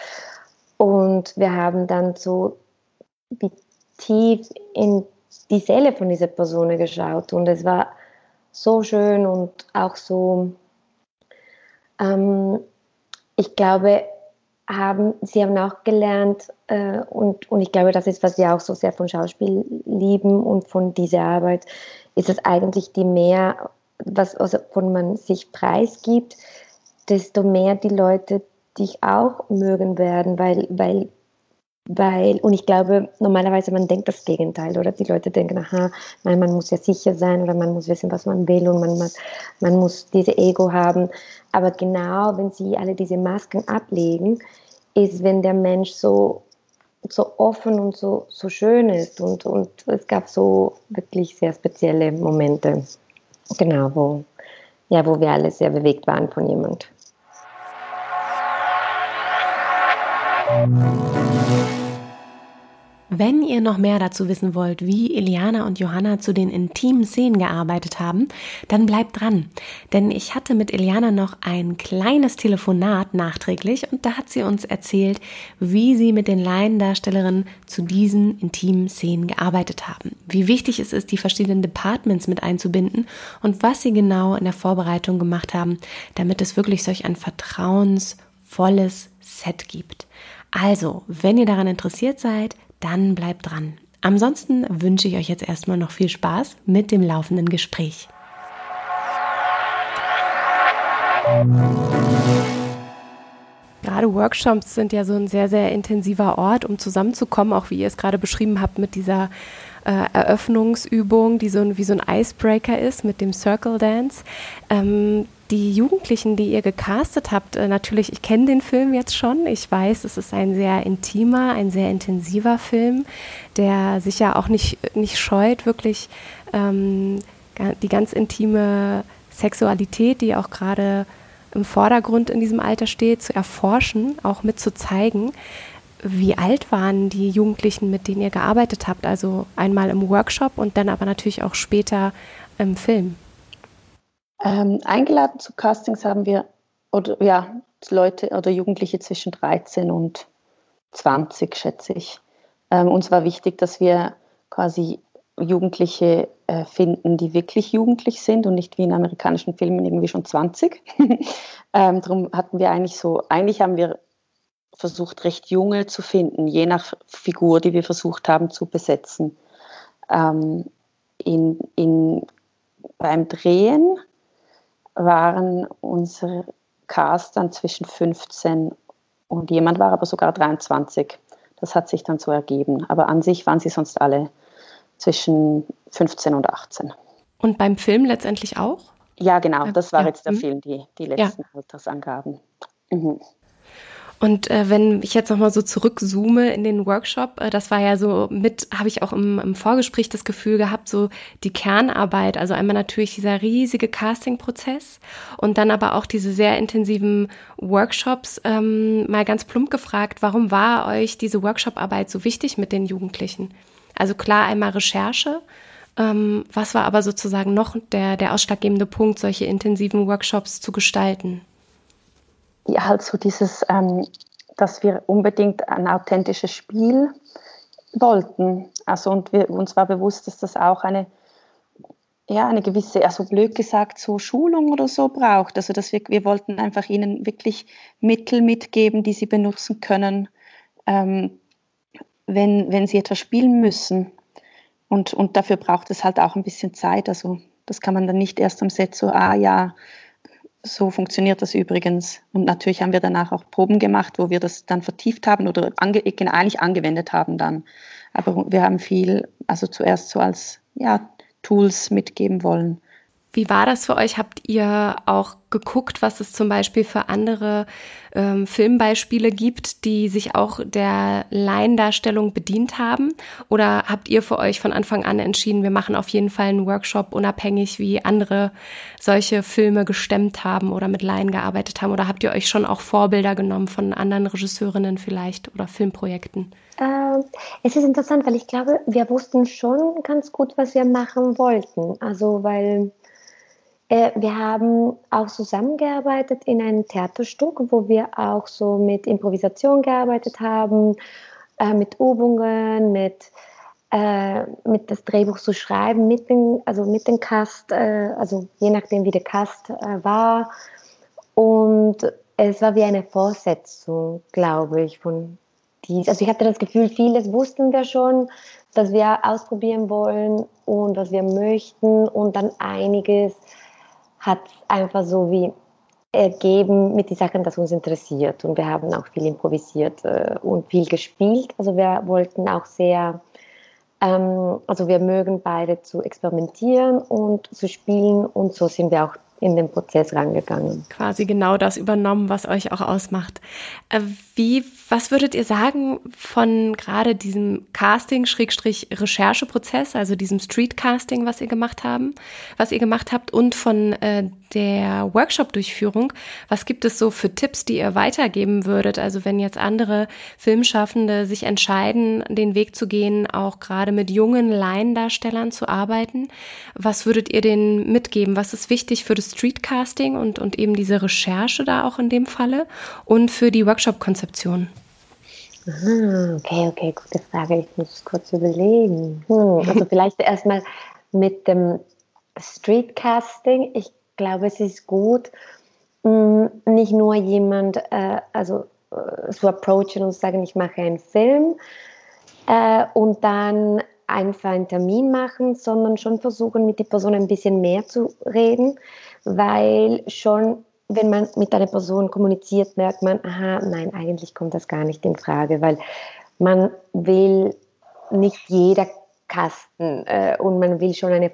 Und wir haben dann so wie tief in die Seele von dieser Person geschaut. Und es war so schön und auch so, ähm, ich glaube, haben, sie haben auch gelernt äh, und, und ich glaube, das ist, was wir auch so sehr von Schauspiel lieben und von dieser Arbeit, ist es eigentlich die mehr was also von man sich preisgibt, desto mehr die Leute dich auch mögen werden, weil, weil, weil, und ich glaube, normalerweise man denkt das Gegenteil, oder? Die Leute denken, aha, nein, man muss ja sicher sein oder man muss wissen, was man will und man, man, man muss diese Ego haben. Aber genau, wenn sie alle diese Masken ablegen, ist, wenn der Mensch so, so offen und so, so schön ist. Und, und es gab so wirklich sehr spezielle Momente, genau, wo, ja, wo wir alle sehr bewegt waren von jemand. Wenn ihr noch mehr dazu wissen wollt, wie Eliana und Johanna zu den intimen Szenen gearbeitet haben, dann bleibt dran. Denn ich hatte mit Eliana noch ein kleines Telefonat nachträglich und da hat sie uns erzählt, wie sie mit den Laiendarstellerinnen zu diesen intimen Szenen gearbeitet haben. Wie wichtig es ist, die verschiedenen Departments mit einzubinden und was sie genau in der Vorbereitung gemacht haben, damit es wirklich solch ein vertrauensvolles Set gibt. Also, wenn ihr daran interessiert seid, dann bleibt dran. Ansonsten wünsche ich euch jetzt erstmal noch viel Spaß mit dem laufenden Gespräch. Gerade Workshops sind ja so ein sehr, sehr intensiver Ort, um zusammenzukommen, auch wie ihr es gerade beschrieben habt mit dieser äh, Eröffnungsübung, die so ein, wie so ein Icebreaker ist mit dem Circle Dance. Ähm, die Jugendlichen, die ihr gecastet habt, äh, natürlich, ich kenne den Film jetzt schon. Ich weiß, es ist ein sehr intimer, ein sehr intensiver Film, der sich ja auch nicht, nicht scheut, wirklich ähm, die ganz intime Sexualität, die auch gerade im Vordergrund in diesem Alter steht, zu erforschen, auch mit zu zeigen. Wie alt waren die Jugendlichen, mit denen ihr gearbeitet habt? Also einmal im Workshop und dann aber natürlich auch später im Film. Ähm, eingeladen zu Castings haben wir oder ja, Leute oder Jugendliche zwischen 13 und 20, schätze ich. Ähm, uns war wichtig, dass wir quasi Jugendliche äh, finden, die wirklich jugendlich sind und nicht wie in amerikanischen Filmen irgendwie schon 20. ähm, darum hatten wir eigentlich so, eigentlich haben wir versucht, recht junge zu finden, je nach Figur, die wir versucht haben zu besetzen. Ähm, in, in, beim Drehen waren unsere Cast dann zwischen 15 und jemand war aber sogar 23. Das hat sich dann so ergeben. Aber an sich waren sie sonst alle zwischen 15 und 18. Und beim Film letztendlich auch? Ja, genau. Das war ja. jetzt der mhm. Film, die, die letzten ja. Altersangaben. Mhm. Und äh, wenn ich jetzt nochmal so zurückzoome in den Workshop, äh, das war ja so mit, habe ich auch im, im Vorgespräch das Gefühl gehabt, so die Kernarbeit, also einmal natürlich dieser riesige Casting-Prozess und dann aber auch diese sehr intensiven Workshops. Ähm, mal ganz plump gefragt, warum war euch diese Workshop-Arbeit so wichtig mit den Jugendlichen? Also klar einmal Recherche, ähm, was war aber sozusagen noch der, der ausschlaggebende Punkt, solche intensiven Workshops zu gestalten? Ja, halt so dieses, ähm, dass wir unbedingt ein authentisches Spiel wollten. Also und wir, uns war bewusst, dass das auch eine, ja, eine gewisse, also blöd gesagt, so Schulung oder so braucht. Also dass wir, wir wollten einfach ihnen wirklich Mittel mitgeben, die sie benutzen können, ähm, wenn, wenn sie etwas spielen müssen. Und, und dafür braucht es halt auch ein bisschen Zeit. Also das kann man dann nicht erst am Set so, ah ja, so funktioniert das übrigens. Und natürlich haben wir danach auch Proben gemacht, wo wir das dann vertieft haben oder ange eigentlich angewendet haben dann. Aber wir haben viel, also zuerst so als ja, Tools mitgeben wollen. Wie war das für euch? Habt ihr auch geguckt, was es zum Beispiel für andere ähm, Filmbeispiele gibt, die sich auch der Laiendarstellung bedient haben? Oder habt ihr für euch von Anfang an entschieden, wir machen auf jeden Fall einen Workshop, unabhängig wie andere solche Filme gestemmt haben oder mit Laien gearbeitet haben? Oder habt ihr euch schon auch Vorbilder genommen von anderen Regisseurinnen vielleicht oder Filmprojekten? Äh, es ist interessant, weil ich glaube, wir wussten schon ganz gut, was wir machen wollten. Also, weil wir haben auch zusammengearbeitet in einem Theaterstück, wo wir auch so mit Improvisation gearbeitet haben, äh, mit Übungen, mit, äh, mit das Drehbuch zu schreiben, mit dem, also mit dem Cast, äh, also je nachdem wie der Cast äh, war. Und es war wie eine Vorsetzung, glaube ich, von dies. Also ich hatte das Gefühl, vieles wussten wir schon, dass wir ausprobieren wollen und was wir möchten und dann einiges hat einfach so wie ergeben mit den Sachen, das uns interessiert. Und wir haben auch viel improvisiert äh, und viel gespielt. Also wir wollten auch sehr, ähm, also wir mögen beide zu experimentieren und zu spielen. Und so sind wir auch in den Prozess rangegangen. Quasi genau das übernommen, was euch auch ausmacht. Äh, wie, was würdet ihr sagen von gerade diesem Casting-Rechercheprozess, also diesem Street-Casting, was ihr gemacht haben, was ihr gemacht habt und von äh, der Workshop-Durchführung? Was gibt es so für Tipps, die ihr weitergeben würdet? Also wenn jetzt andere Filmschaffende sich entscheiden, den Weg zu gehen, auch gerade mit jungen Laiendarstellern zu arbeiten, was würdet ihr denen mitgeben? Was ist wichtig für das Streetcasting und, und eben diese Recherche da auch in dem Falle und für die Workshop-Konzepte? Konzeption? Ah, okay, okay, gute Frage. Ich muss kurz überlegen. Hm, also vielleicht erstmal mit dem Streetcasting. Ich glaube, es ist gut, hm, nicht nur jemand, äh, also äh, zu approachen und sagen, ich mache einen Film äh, und dann einfach einen Termin machen, sondern schon versuchen, mit der Person ein bisschen mehr zu reden, weil schon wenn man mit einer Person kommuniziert, merkt man, aha, nein, eigentlich kommt das gar nicht in Frage, weil man will nicht jeder Kasten äh, und man will schon eine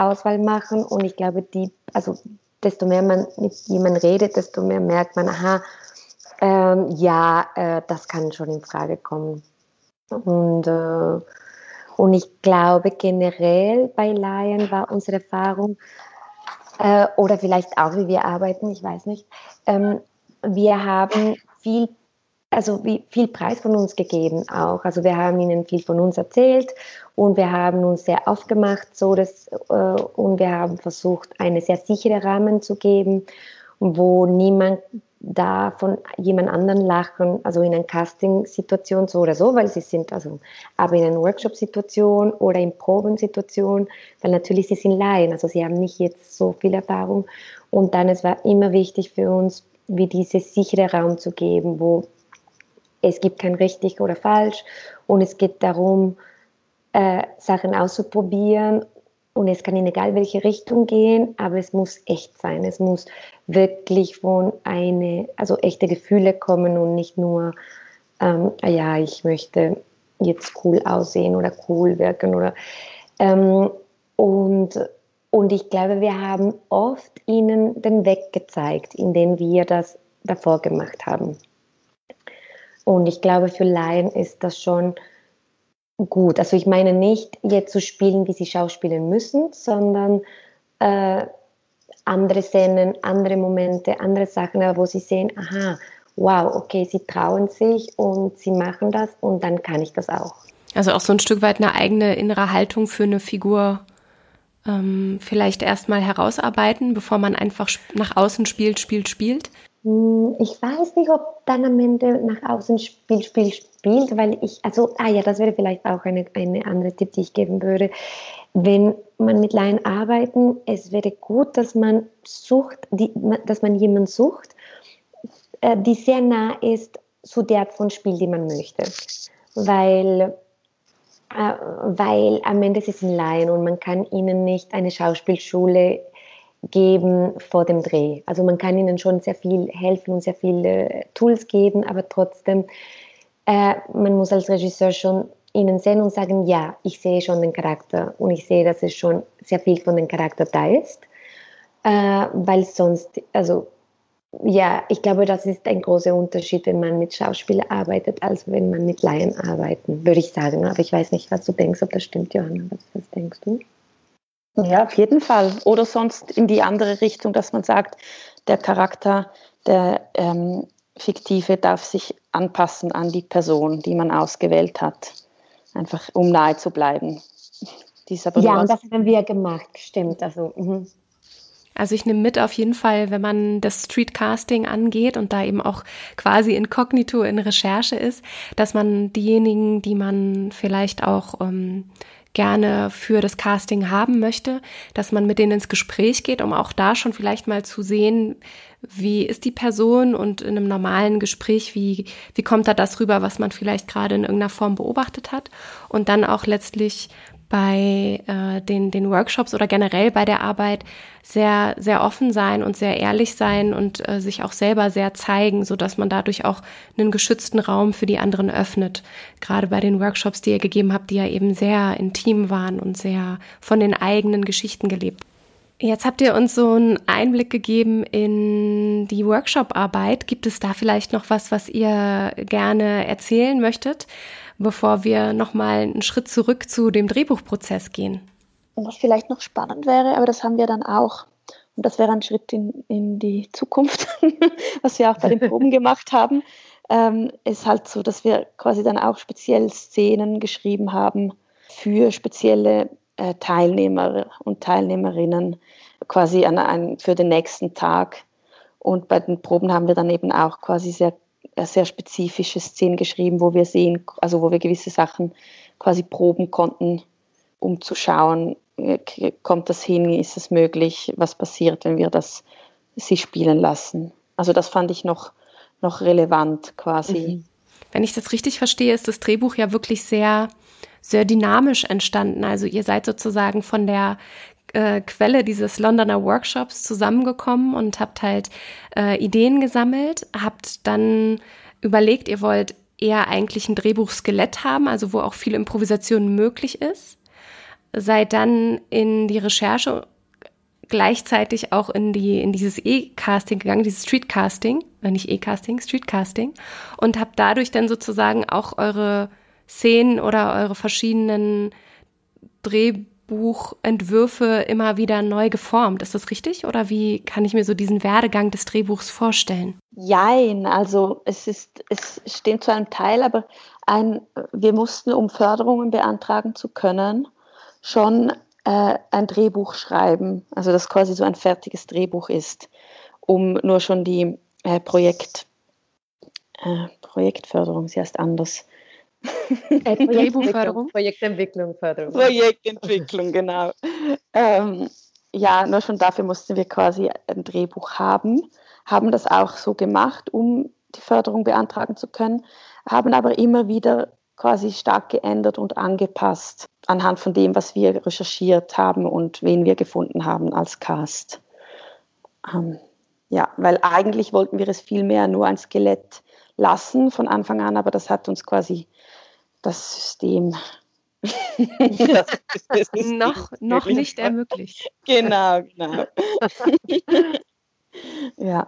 Vorauswahl machen und ich glaube, die, also desto mehr man mit jemandem redet, desto mehr merkt man, aha, ähm, ja, äh, das kann schon in Frage kommen. Und, äh, und ich glaube generell bei Laien war unsere Erfahrung, äh, oder vielleicht auch, wie wir arbeiten, ich weiß nicht. Ähm, wir haben viel, also wie, viel Preis von uns gegeben auch. Also wir haben ihnen viel von uns erzählt und wir haben uns sehr aufgemacht, so dass, äh, und wir haben versucht, einen sehr sicheren Rahmen zu geben, wo niemand da von jemand anderen lachen, also in einer Casting-Situation so oder so, weil sie sind also, aber in einer Workshop-Situation oder in Probensituation, weil natürlich sie sind Laien, also sie haben nicht jetzt so viel Erfahrung. Und dann es war immer wichtig für uns, wie diese sichere Raum zu geben, wo es gibt kein richtig oder falsch und es geht darum, äh, Sachen auszuprobieren und es kann in egal welche Richtung gehen, aber es muss echt sein. Es muss wirklich von eine, also echte Gefühle kommen und nicht nur, ähm, ah ja, ich möchte jetzt cool aussehen oder cool wirken oder ähm, und und ich glaube, wir haben oft ihnen den Weg gezeigt, indem wir das davor gemacht haben. Und ich glaube, für Laien ist das schon gut. Also ich meine nicht jetzt zu spielen, wie sie schauspielen müssen, sondern äh, andere Szenen, andere Momente, andere Sachen, wo sie sehen, aha, wow, okay, sie trauen sich und sie machen das und dann kann ich das auch. Also auch so ein Stück weit eine eigene innere Haltung für eine Figur ähm, vielleicht erstmal herausarbeiten, bevor man einfach nach außen spielt, spielt, spielt. Hm, ich weiß nicht, ob dann am Ende nach außen spielt, spielt, spielt, weil ich, also, ah ja, das wäre vielleicht auch eine, eine andere Tipp, die ich geben würde. Wenn man mit Laien arbeiten, es wäre gut, dass man sucht, die, dass man jemanden sucht, äh, die sehr nah ist zu der Art von Spiel, die man möchte. Weil, äh, weil am Ende sie sind Laien und man kann ihnen nicht eine Schauspielschule geben vor dem Dreh. Also man kann ihnen schon sehr viel helfen und sehr viele Tools geben, aber trotzdem, äh, man muss als Regisseur schon ihnen sehen und sagen, ja, ich sehe schon den Charakter und ich sehe, dass es schon sehr viel von dem Charakter da ist, äh, weil sonst, also ja, ich glaube, das ist ein großer Unterschied, wenn man mit Schauspielern arbeitet, als wenn man mit Laien arbeitet, würde ich sagen. Aber ich weiß nicht, was du denkst, ob das stimmt, Johanna. Was, was denkst du? Ja, auf jeden Fall. Oder sonst in die andere Richtung, dass man sagt, der Charakter, der ähm, fiktive, darf sich anpassen an die Person, die man ausgewählt hat. Einfach um nahe zu bleiben. ja, und das haben wir gemacht, stimmt. Also, mh. Also ich nehme mit auf jeden Fall, wenn man das Streetcasting angeht und da eben auch quasi inkognito in Recherche ist, dass man diejenigen, die man vielleicht auch ähm, gerne für das Casting haben möchte, dass man mit denen ins Gespräch geht, um auch da schon vielleicht mal zu sehen, wie ist die Person und in einem normalen Gespräch, wie, wie kommt da das rüber, was man vielleicht gerade in irgendeiner Form beobachtet hat. Und dann auch letztlich bei äh, den, den Workshops oder generell bei der Arbeit sehr, sehr offen sein und sehr ehrlich sein und äh, sich auch selber sehr zeigen, so dass man dadurch auch einen geschützten Raum für die anderen öffnet. Gerade bei den Workshops, die ihr gegeben habt, die ja eben sehr intim waren und sehr von den eigenen Geschichten gelebt. Jetzt habt ihr uns so einen Einblick gegeben in die Workshop-Arbeit. Gibt es da vielleicht noch was, was ihr gerne erzählen möchtet, bevor wir nochmal einen Schritt zurück zu dem Drehbuchprozess gehen? Und was vielleicht noch spannend wäre, aber das haben wir dann auch, und das wäre ein Schritt in, in die Zukunft, was wir auch bei den Proben gemacht haben, ähm, ist halt so, dass wir quasi dann auch speziell Szenen geschrieben haben für spezielle äh, Teilnehmer und Teilnehmerinnen quasi an, an, für den nächsten Tag. Und bei den Proben haben wir dann eben auch quasi sehr, äh, sehr spezifische Szenen geschrieben, wo wir sehen, also wo wir gewisse Sachen quasi proben konnten, um zu schauen, äh, kommt das hin, ist es möglich, was passiert, wenn wir das sie spielen lassen. Also das fand ich noch, noch relevant quasi. Mhm. Wenn ich das richtig verstehe, ist das Drehbuch ja wirklich sehr sehr dynamisch entstanden. Also ihr seid sozusagen von der äh, Quelle dieses Londoner Workshops zusammengekommen und habt halt äh, Ideen gesammelt, habt dann überlegt, ihr wollt eher eigentlich ein Drehbuchskelett haben, also wo auch viel Improvisation möglich ist. Seid dann in die Recherche gleichzeitig auch in die in dieses E-Casting gegangen, dieses Streetcasting, äh, nicht E-Casting, Streetcasting und habt dadurch dann sozusagen auch eure Szenen oder eure verschiedenen Drehbuchentwürfe immer wieder neu geformt. Ist das richtig? Oder wie kann ich mir so diesen Werdegang des Drehbuchs vorstellen? Jein, also es ist, es steht zu einem Teil, aber ein, wir mussten, um Förderungen beantragen zu können, schon äh, ein Drehbuch schreiben, also das quasi so ein fertiges Drehbuch ist, um nur schon die äh, Projekt, äh, Projektförderung, sie heißt anders, äh, Drehbuchförderung? Projektentwicklung, Förderung. Projektentwicklung, genau. Ähm, ja, nur schon dafür mussten wir quasi ein Drehbuch haben, haben das auch so gemacht, um die Förderung beantragen zu können, haben aber immer wieder quasi stark geändert und angepasst anhand von dem, was wir recherchiert haben und wen wir gefunden haben als Cast. Ähm, ja, weil eigentlich wollten wir es vielmehr nur ein Skelett lassen von Anfang an, aber das hat uns quasi das System. das, das System noch noch nicht ermöglicht. Genau, genau. ja.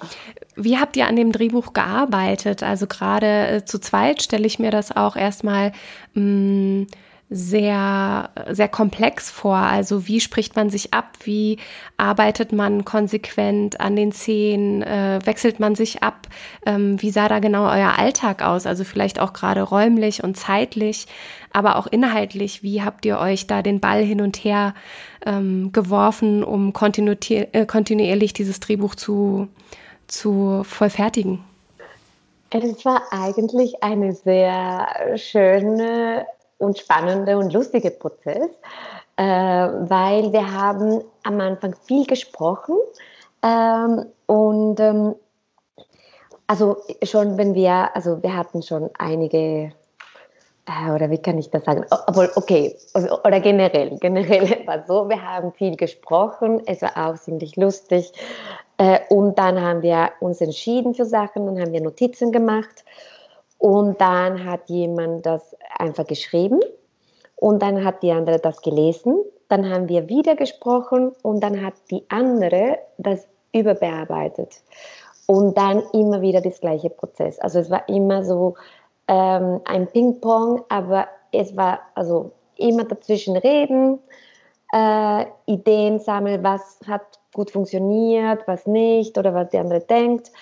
Wie habt ihr an dem Drehbuch gearbeitet? Also gerade äh, zu zweit stelle ich mir das auch erstmal mh, mm, sehr, sehr komplex vor. Also wie spricht man sich ab? Wie arbeitet man konsequent an den Szenen? Äh, wechselt man sich ab? Ähm, wie sah da genau euer Alltag aus? Also vielleicht auch gerade räumlich und zeitlich, aber auch inhaltlich. Wie habt ihr euch da den Ball hin und her ähm, geworfen, um kontinu äh, kontinuierlich dieses Drehbuch zu, zu vollfertigen? Es war eigentlich eine sehr schöne und spannende und lustige Prozess, äh, weil wir haben am Anfang viel gesprochen ähm, und ähm, also schon wenn wir, also wir hatten schon einige äh, oder wie kann ich das sagen? Obwohl, okay, also, oder generell, generell war so, wir haben viel gesprochen, es war auch ziemlich lustig äh, und dann haben wir uns entschieden für Sachen, dann haben wir Notizen gemacht und dann hat jemand das einfach geschrieben und dann hat die andere das gelesen. Dann haben wir wieder gesprochen und dann hat die andere das überbearbeitet. Und dann immer wieder das gleiche Prozess. Also es war immer so ähm, ein Ping-Pong, aber es war also immer dazwischen reden, äh, Ideen sammeln, was hat gut funktioniert, was nicht oder was der andere denkt.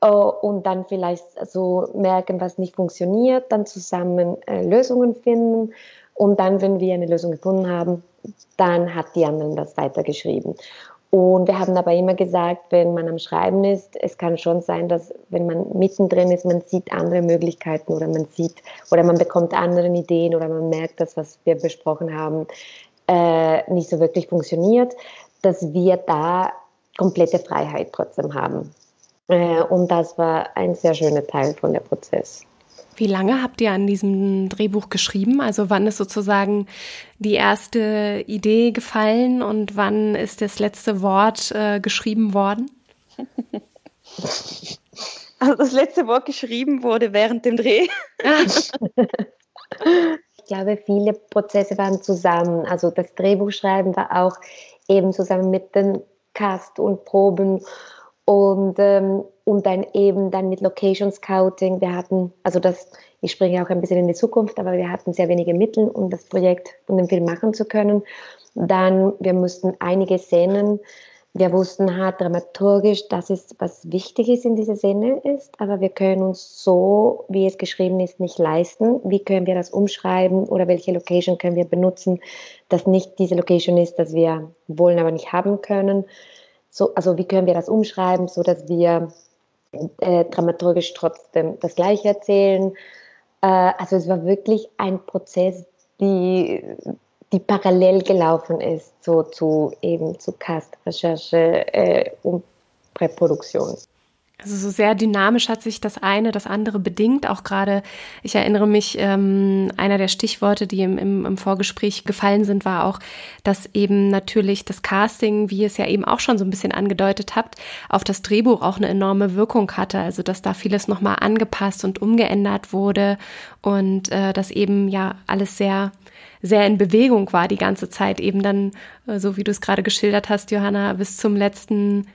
Oh, und dann vielleicht so merken, was nicht funktioniert, dann zusammen äh, Lösungen finden und dann, wenn wir eine Lösung gefunden haben, dann hat die anderen das weitergeschrieben. Und wir haben aber immer gesagt, wenn man am Schreiben ist, es kann schon sein, dass wenn man mittendrin ist, man sieht andere Möglichkeiten oder man sieht oder man bekommt andere Ideen oder man merkt, dass was wir besprochen haben äh, nicht so wirklich funktioniert, dass wir da komplette Freiheit trotzdem haben. Äh, und das war ein sehr schöner Teil von der Prozess. Wie lange habt ihr an diesem Drehbuch geschrieben? Also wann ist sozusagen die erste Idee gefallen und wann ist das letzte Wort äh, geschrieben worden? Also das letzte Wort geschrieben wurde während dem Dreh. ich glaube, viele Prozesse waren zusammen. Also das Drehbuchschreiben war auch eben zusammen mit den Cast und Proben und, ähm, und dann eben dann mit Location Scouting. Wir hatten, also das, ich springe auch ein bisschen in die Zukunft, aber wir hatten sehr wenige Mittel, um das Projekt und den Film machen zu können. Dann, wir mussten einige Szenen, wir wussten halt dramaturgisch, dass es was Wichtiges in dieser Szene ist, aber wir können uns so, wie es geschrieben ist, nicht leisten. Wie können wir das umschreiben oder welche Location können wir benutzen, dass nicht diese Location ist, dass wir wollen, aber nicht haben können so, also wie können wir das umschreiben, so dass wir äh, dramaturgisch trotzdem das Gleiche erzählen. Äh, also es war wirklich ein Prozess, die, die parallel gelaufen ist, so zu eben zu Cast-Recherche äh, und Präproduktion. Also so sehr dynamisch hat sich das eine das andere bedingt. Auch gerade, ich erinnere mich, ähm, einer der Stichworte, die im, im, im Vorgespräch gefallen sind, war auch, dass eben natürlich das Casting, wie ihr es ja eben auch schon so ein bisschen angedeutet habt, auf das Drehbuch auch eine enorme Wirkung hatte. Also dass da vieles nochmal angepasst und umgeändert wurde und äh, dass eben ja alles sehr sehr in Bewegung war die ganze Zeit, eben dann, äh, so wie du es gerade geschildert hast, Johanna, bis zum letzten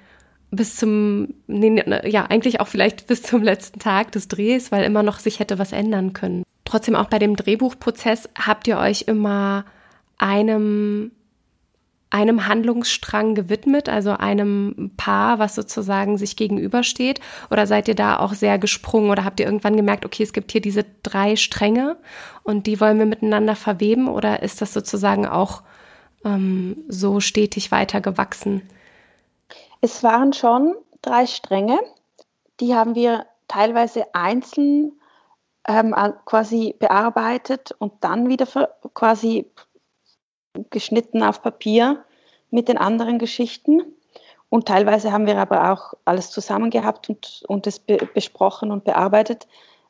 bis zum, nee, ne, ja, eigentlich auch vielleicht bis zum letzten Tag des Drehs, weil immer noch sich hätte was ändern können. Trotzdem auch bei dem Drehbuchprozess habt ihr euch immer einem, einem Handlungsstrang gewidmet, also einem Paar, was sozusagen sich gegenübersteht? Oder seid ihr da auch sehr gesprungen oder habt ihr irgendwann gemerkt, okay, es gibt hier diese drei Stränge und die wollen wir miteinander verweben? Oder ist das sozusagen auch ähm, so stetig weiter gewachsen? Es waren schon drei Stränge, die haben wir teilweise einzeln ähm, quasi bearbeitet und dann wieder quasi geschnitten auf Papier mit den anderen Geschichten. Und teilweise haben wir aber auch alles zusammen gehabt und, und es be besprochen und bearbeitet.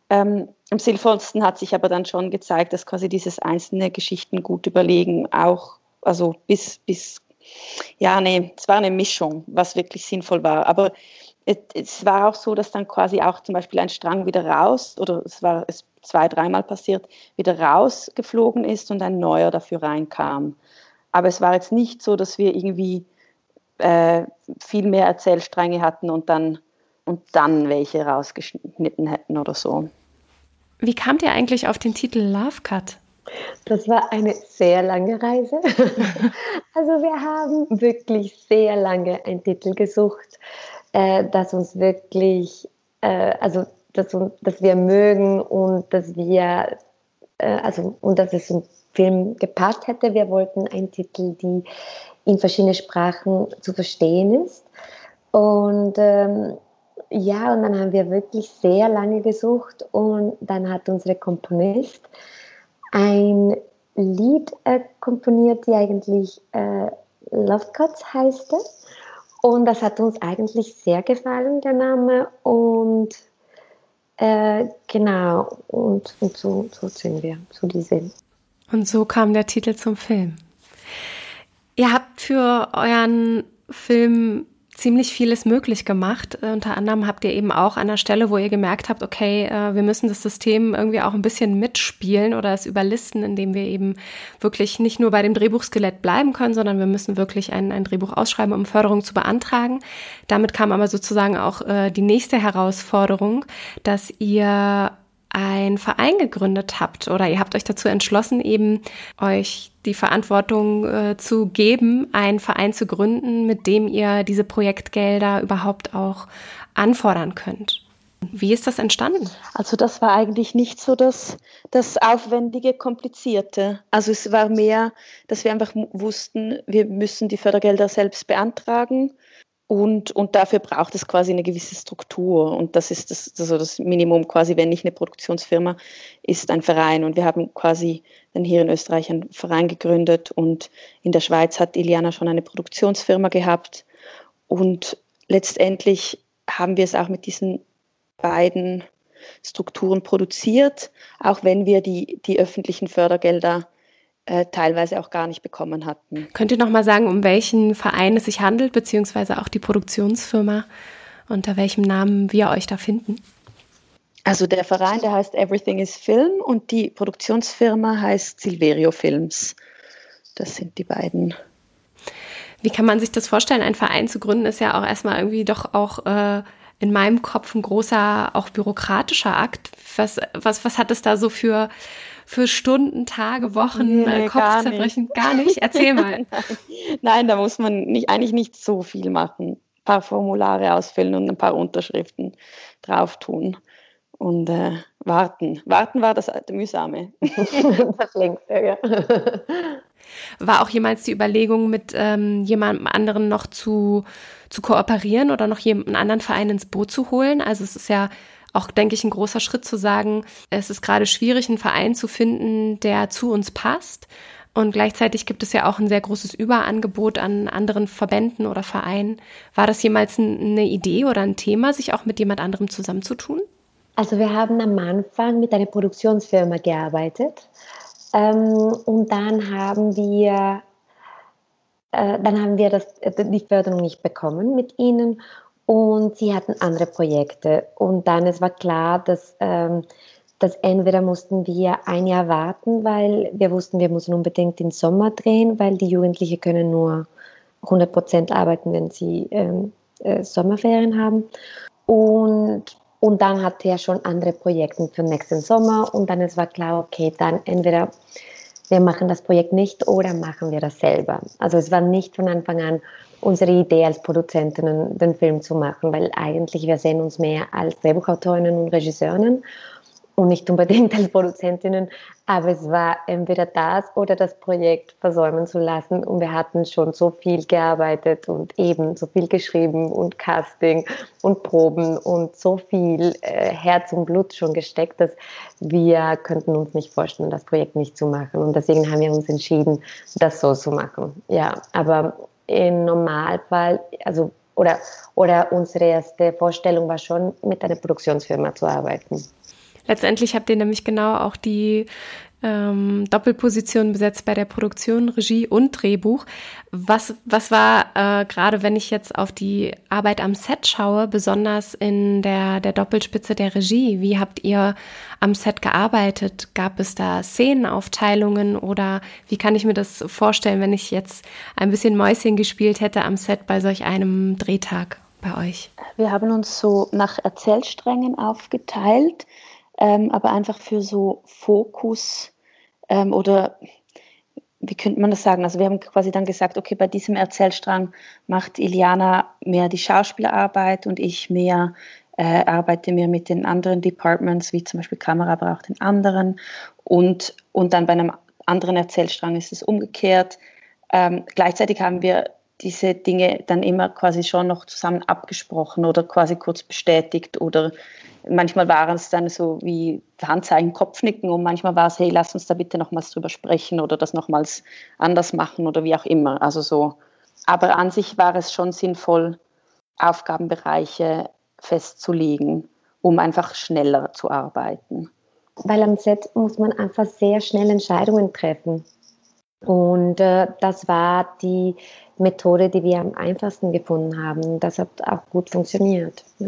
Ähm, am sinnvollsten hat sich aber dann schon gezeigt, dass quasi dieses einzelne Geschichten gut überlegen, auch also bis, bis ja, nee, es war eine Mischung, was wirklich sinnvoll war. Aber es, war auch so, dass dann quasi auch zum Beispiel ein Strang wieder raus, oder es war es zwei, dreimal passiert, wieder rausgeflogen ist und ein neuer dafür reinkam. Aber es war jetzt nicht so, dass wir irgendwie äh, viel mehr Erzählstränge hatten und dann, und dann welche rausgeschnitten hätten oder so. Wie kamt ihr eigentlich auf den Titel Love Cut? Das war eine sehr lange Reise. also wir haben wirklich sehr lange einen Titel gesucht, äh, das uns wirklich, äh, also dass, dass wir mögen und dass wir, äh, also und dass es zum Film gepasst hätte. Wir wollten einen Titel, die in verschiedenen Sprachen zu verstehen ist. Und ähm, ja, und dann haben wir wirklich sehr lange gesucht und dann hat unsere Komponist ein Lied äh, komponiert, die eigentlich äh, Love Cuts heißt. Und das hat uns eigentlich sehr gefallen, der Name. Und äh, genau, und, und so, so sind wir, so diese. Und so kam der Titel zum Film. Ihr habt für euren Film ziemlich vieles möglich gemacht. Äh, unter anderem habt ihr eben auch an der Stelle, wo ihr gemerkt habt, okay, äh, wir müssen das System irgendwie auch ein bisschen mitspielen oder es überlisten, indem wir eben wirklich nicht nur bei dem Drehbuchskelett bleiben können, sondern wir müssen wirklich ein, ein Drehbuch ausschreiben, um Förderung zu beantragen. Damit kam aber sozusagen auch äh, die nächste Herausforderung, dass ihr ein Verein gegründet habt oder ihr habt euch dazu entschlossen, eben euch die Verantwortung äh, zu geben, einen Verein zu gründen, mit dem ihr diese Projektgelder überhaupt auch anfordern könnt. Wie ist das entstanden? Also das war eigentlich nicht so das, das aufwendige, komplizierte. Also es war mehr, dass wir einfach wussten, wir müssen die Fördergelder selbst beantragen und, und dafür braucht es quasi eine gewisse Struktur. Und das ist das, also das Minimum quasi, wenn nicht eine Produktionsfirma, ist ein Verein. Und wir haben quasi dann hier in Österreich einen Verein gegründet und in der Schweiz hat Iliana schon eine Produktionsfirma gehabt. Und letztendlich haben wir es auch mit diesen beiden Strukturen produziert, auch wenn wir die, die öffentlichen Fördergelder äh, teilweise auch gar nicht bekommen hatten. Könnt ihr noch mal sagen, um welchen Verein es sich handelt, beziehungsweise auch die Produktionsfirma, unter welchem Namen wir euch da finden? Also der Verein, der heißt Everything is Film und die Produktionsfirma heißt Silverio Films. Das sind die beiden. Wie kann man sich das vorstellen? Ein Verein zu gründen ist ja auch erstmal irgendwie doch auch äh, in meinem Kopf ein großer, auch bürokratischer Akt. Was, was, was hat es da so für, für Stunden, Tage, Wochen, nee, äh, Kopfzerbrechen? Gar, gar nicht? Erzähl mal. Nein. Nein, da muss man nicht, eigentlich nicht so viel machen. Ein paar Formulare ausfüllen und ein paar Unterschriften drauf tun und äh, warten. Warten war das Mühsame. das längste, ja. War auch jemals die Überlegung, mit ähm, jemandem anderen noch zu, zu kooperieren oder noch jemanden anderen Verein ins Boot zu holen? Also es ist ja auch, denke ich, ein großer Schritt zu sagen, es ist gerade schwierig, einen Verein zu finden, der zu uns passt. Und gleichzeitig gibt es ja auch ein sehr großes Überangebot an anderen Verbänden oder Vereinen. War das jemals eine Idee oder ein Thema, sich auch mit jemand anderem zusammenzutun? Also wir haben am Anfang mit einer Produktionsfirma gearbeitet ähm, und dann haben wir äh, dann haben wir das, die Förderung nicht bekommen mit ihnen und sie hatten andere Projekte und dann es war klar, dass ähm, dass entweder mussten wir ein Jahr warten, weil wir wussten, wir müssen unbedingt den Sommer drehen, weil die Jugendlichen können nur 100 Prozent arbeiten, wenn sie ähm, äh, Sommerferien haben. Und und dann hatte er schon andere Projekte für nächsten Sommer und dann es war klar, okay, dann entweder wir machen das Projekt nicht oder machen wir das selber. Also es war nicht von Anfang an unsere Idee als Produzentinnen, den Film zu machen, weil eigentlich wir sehen uns mehr als Drehbuchautorinnen und Regisseurinnen und nicht unbedingt als Produzentinnen, aber es war entweder das oder das Projekt versäumen zu lassen und wir hatten schon so viel gearbeitet und eben so viel geschrieben und Casting und Proben und so viel äh, Herz und Blut schon gesteckt, dass wir könnten uns nicht vorstellen, das Projekt nicht zu machen und deswegen haben wir uns entschieden, das so zu machen. Ja, aber im Normalfall, also oder, oder unsere erste Vorstellung war schon, mit einer Produktionsfirma zu arbeiten. Letztendlich habt ihr nämlich genau auch die ähm, Doppelposition besetzt bei der Produktion, Regie und Drehbuch. Was, was war äh, gerade, wenn ich jetzt auf die Arbeit am Set schaue, besonders in der, der Doppelspitze der Regie? Wie habt ihr am Set gearbeitet? Gab es da Szenenaufteilungen oder wie kann ich mir das vorstellen, wenn ich jetzt ein bisschen Mäuschen gespielt hätte am Set bei solch einem Drehtag bei euch? Wir haben uns so nach Erzählsträngen aufgeteilt ähm, aber einfach für so Fokus ähm, oder wie könnte man das sagen? Also wir haben quasi dann gesagt, okay, bei diesem Erzählstrang macht Iliana mehr die Schauspielerarbeit und ich mehr äh, arbeite mehr mit den anderen Departments, wie zum Beispiel Kamera, aber auch den anderen. Und, und dann bei einem anderen Erzählstrang ist es umgekehrt. Ähm, gleichzeitig haben wir diese Dinge dann immer quasi schon noch zusammen abgesprochen oder quasi kurz bestätigt oder manchmal waren es dann so wie Handzeichen, Kopfnicken und manchmal war es, hey, lass uns da bitte nochmals drüber sprechen oder das nochmals anders machen oder wie auch immer. Also so. Aber an sich war es schon sinnvoll, Aufgabenbereiche festzulegen, um einfach schneller zu arbeiten. Weil am Set muss man einfach sehr schnell Entscheidungen treffen. Und äh, das war die Methode, die wir am einfachsten gefunden haben. Das hat auch gut funktioniert. Ja.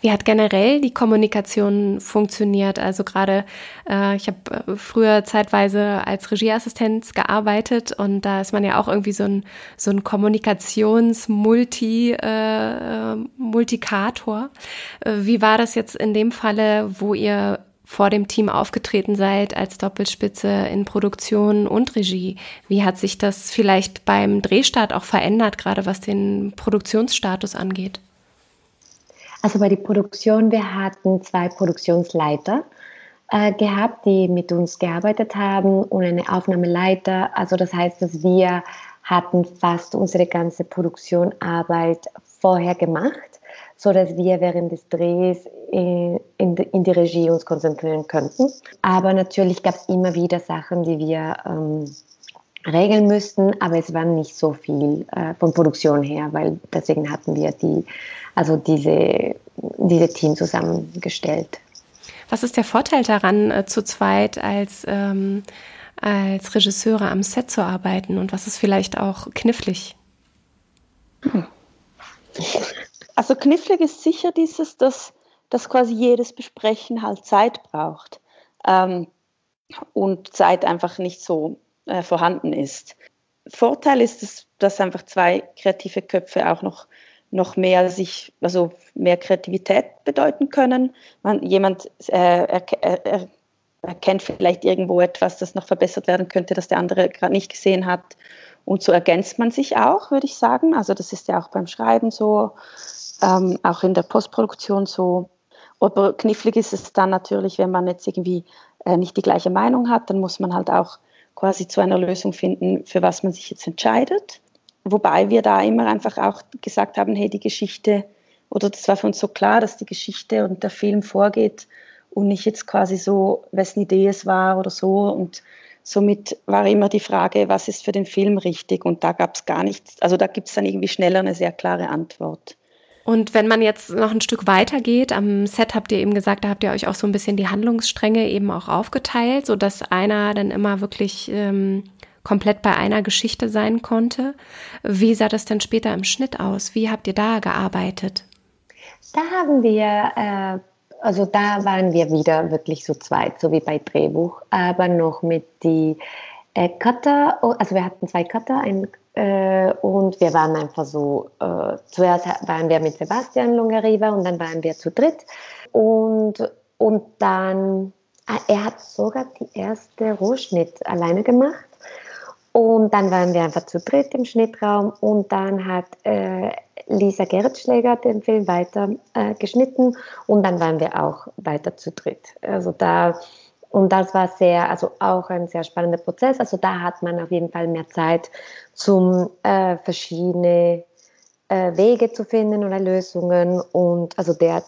Wie hat generell die Kommunikation funktioniert? Also gerade, äh, ich habe äh, früher zeitweise als Regieassistenz gearbeitet und da ist man ja auch irgendwie so ein, so ein Kommunikations-Multi, äh, Multikator. Äh, wie war das jetzt in dem Falle, wo ihr vor dem Team aufgetreten seid als Doppelspitze in Produktion und Regie. Wie hat sich das vielleicht beim Drehstart auch verändert, gerade was den Produktionsstatus angeht? Also bei der Produktion, wir hatten zwei Produktionsleiter äh, gehabt, die mit uns gearbeitet haben und eine Aufnahmeleiter. Also das heißt, dass wir hatten fast unsere ganze Produktionarbeit vorher gemacht, so dass wir während des Drehs in, in, in die Regie uns konzentrieren könnten. Aber natürlich gab es immer wieder Sachen, die wir ähm, regeln müssten, aber es war nicht so viel äh, von Produktion her, weil deswegen hatten wir die also diese, diese Team zusammengestellt. Was ist der Vorteil daran, äh, zu zweit als, ähm, als Regisseure am Set zu arbeiten und was ist vielleicht auch knifflig? Also knifflig ist sicher dieses, dass, dass quasi jedes Besprechen halt Zeit braucht ähm, und Zeit einfach nicht so äh, vorhanden ist. Vorteil ist, dass, dass einfach zwei kreative Köpfe auch noch noch mehr sich, also mehr Kreativität bedeuten können. Man, jemand äh, er, er, erkennt vielleicht irgendwo etwas, das noch verbessert werden könnte, das der andere gerade nicht gesehen hat. Und so ergänzt man sich auch, würde ich sagen. Also das ist ja auch beim Schreiben so, ähm, auch in der Postproduktion so. Aber knifflig ist es dann natürlich, wenn man jetzt irgendwie äh, nicht die gleiche Meinung hat, dann muss man halt auch quasi zu einer Lösung finden, für was man sich jetzt entscheidet. Wobei wir da immer einfach auch gesagt haben, hey, die Geschichte, oder das war für uns so klar, dass die Geschichte und der Film vorgeht und nicht jetzt quasi so, wessen Idee es war oder so. Und somit war immer die Frage, was ist für den Film richtig? Und da gab es gar nichts, also da gibt es dann irgendwie schneller eine sehr klare Antwort. Und wenn man jetzt noch ein Stück weiter geht, am Set habt ihr eben gesagt, da habt ihr euch auch so ein bisschen die Handlungsstränge eben auch aufgeteilt, sodass einer dann immer wirklich ähm, komplett bei einer Geschichte sein konnte. Wie sah das denn später im Schnitt aus? Wie habt ihr da gearbeitet? Da haben wir, äh, also da waren wir wieder wirklich so zweit, so wie bei Drehbuch, aber noch mit die äh, Cutter, also wir hatten zwei Cutter, ein äh, und wir waren einfach so, äh, zuerst waren wir mit Sebastian Longariva und dann waren wir zu dritt. Und, und dann, ah, er hat sogar die erste Rohschnitt alleine gemacht. Und dann waren wir einfach zu dritt im Schnittraum und dann hat äh, Lisa Gerritschläger den Film weiter äh, geschnitten und dann waren wir auch weiter zu dritt. Also da und das war sehr, also auch ein sehr spannender Prozess. Also da hat man auf jeden Fall mehr Zeit, zum äh, verschiedene äh, Wege zu finden oder Lösungen. Und also der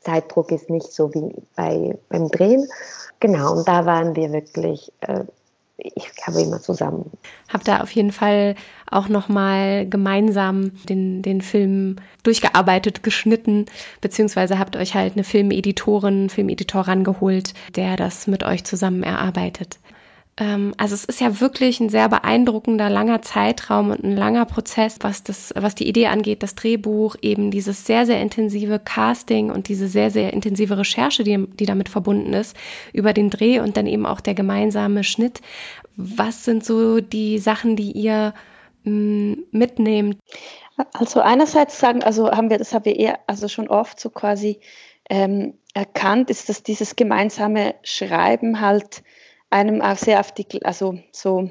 Zeitdruck ist nicht so wie bei, beim Drehen. Genau, und da waren wir wirklich äh, ich glaube immer zusammen. Habt da auf jeden Fall auch nochmal gemeinsam den, den Film durchgearbeitet, geschnitten, beziehungsweise habt euch halt eine Filmeditorin, Filmeditor rangeholt, der das mit euch zusammen erarbeitet. Ähm, also es ist ja wirklich ein sehr beeindruckender langer Zeitraum und ein langer Prozess, was das, was die Idee angeht, das Drehbuch, eben dieses sehr, sehr intensive Casting und diese sehr, sehr intensive Recherche, die, die damit verbunden ist, über den Dreh und dann eben auch der gemeinsame Schnitt. Was sind so die Sachen, die ihr mh, mm, mitnehmt? Also einerseits sagen, also haben wir, das haben wir eher, also schon oft so quasi ähm, erkannt, ist, dass dieses gemeinsame Schreiben halt einem auch sehr auf die, also so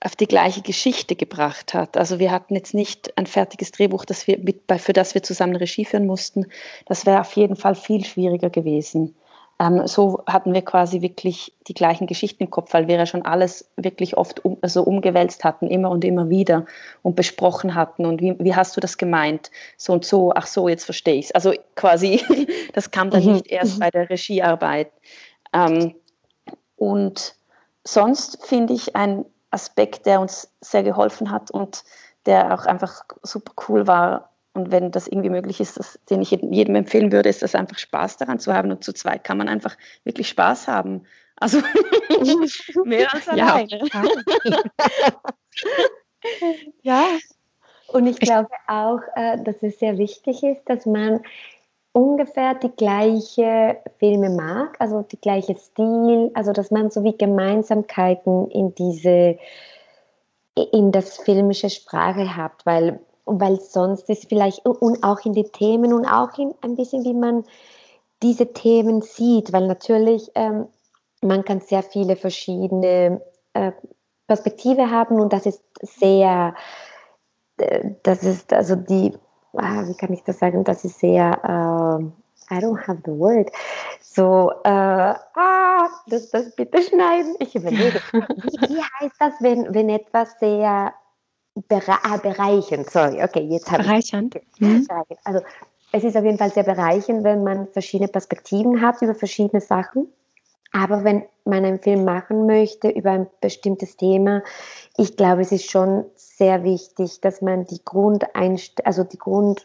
auf die gleiche Geschichte gebracht hat. Also wir hatten jetzt nicht ein fertiges Drehbuch, das wir mit, für das wir zusammen Regie führen mussten. Das wäre auf jeden Fall viel schwieriger gewesen. Ähm, so hatten wir quasi wirklich die gleichen Geschichten im Kopf, weil wir ja schon alles wirklich oft um, also umgewälzt hatten, immer und immer wieder und besprochen hatten. Und wie, wie hast du das gemeint? So und so, ach so, jetzt verstehe ich es. Also quasi, das kam dann mhm. nicht erst bei der Regiearbeit. Ähm, und sonst finde ich ein Aspekt, der uns sehr geholfen hat und der auch einfach super cool war. Und wenn das irgendwie möglich ist, das, den ich jedem empfehlen würde, ist das einfach Spaß daran zu haben. Und zu zweit kann man einfach wirklich Spaß haben. Also mehr als alleine. ja. Und ich glaube auch, äh, dass es sehr wichtig ist, dass man ungefähr die gleiche Filme mag, also die gleiche Stil, also dass man so wie Gemeinsamkeiten in diese in das filmische Sprache hat, weil weil sonst ist vielleicht und auch in die Themen und auch in ein bisschen wie man diese Themen sieht, weil natürlich ähm, man kann sehr viele verschiedene äh, Perspektive haben und das ist sehr äh, das ist also die ah, wie kann ich das sagen, das ist sehr, äh, I don't have the word, so, äh, ah, das, das bitte schneiden, ich überlege. wie, wie heißt das, wenn, wenn etwas sehr bere ah, bereichend, sorry, okay, jetzt habe ich. Mhm. Also, es ist auf jeden Fall sehr bereichend, wenn man verschiedene Perspektiven hat über verschiedene Sachen. Aber wenn man einen Film machen möchte über ein bestimmtes Thema, ich glaube, es ist schon sehr wichtig, dass man die Grundeinst also die Grundideen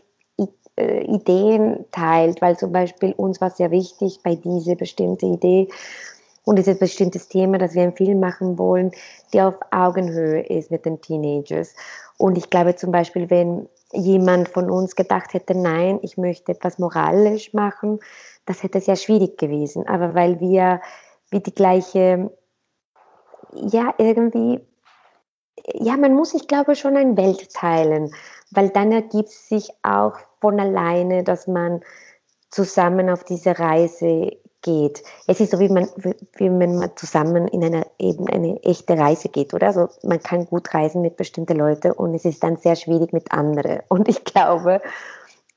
äh, teilt, weil zum Beispiel uns war sehr wichtig bei dieser bestimmten Idee und dieses bestimmtes Thema, dass wir einen Film machen wollen, der auf Augenhöhe ist mit den Teenagers. Und ich glaube zum Beispiel, wenn jemand von uns gedacht hätte, nein, ich möchte etwas moralisch machen, das hätte sehr schwierig gewesen. Aber weil wir wie die gleiche, ja, irgendwie ja, man muss, ich glaube, schon ein Welt teilen, weil dann ergibt sich auch von alleine, dass man zusammen auf diese Reise geht. Es ist so, wie man, wie, wenn man zusammen in eine, eben eine echte Reise geht, oder? Also man kann gut reisen mit bestimmten Leuten und es ist dann sehr schwierig mit anderen. Und ich glaube,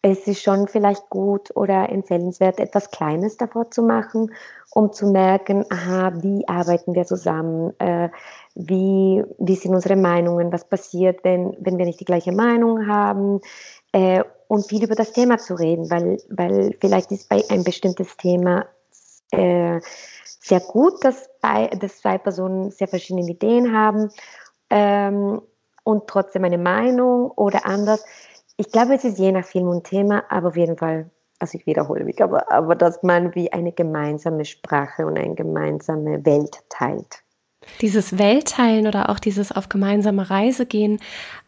es ist schon vielleicht gut oder empfehlenswert, etwas Kleines davor zu machen, um zu merken, aha, wie arbeiten wir zusammen, äh, wie, wie sind unsere Meinungen, was passiert, wenn, wenn wir nicht die gleiche Meinung haben? Äh, und viel über das Thema zu reden, weil, weil vielleicht ist bei ein bestimmtes Thema äh, sehr gut, dass, bei, dass zwei Personen sehr verschiedene Ideen haben ähm, und trotzdem eine Meinung oder anders ich glaube, es ist je nach Film und Thema, aber auf jeden Fall, also ich wiederhole mich, aber, aber dass man wie eine gemeinsame Sprache und eine gemeinsame Welt teilt. Dieses Weltteilen oder auch dieses auf gemeinsame Reise gehen,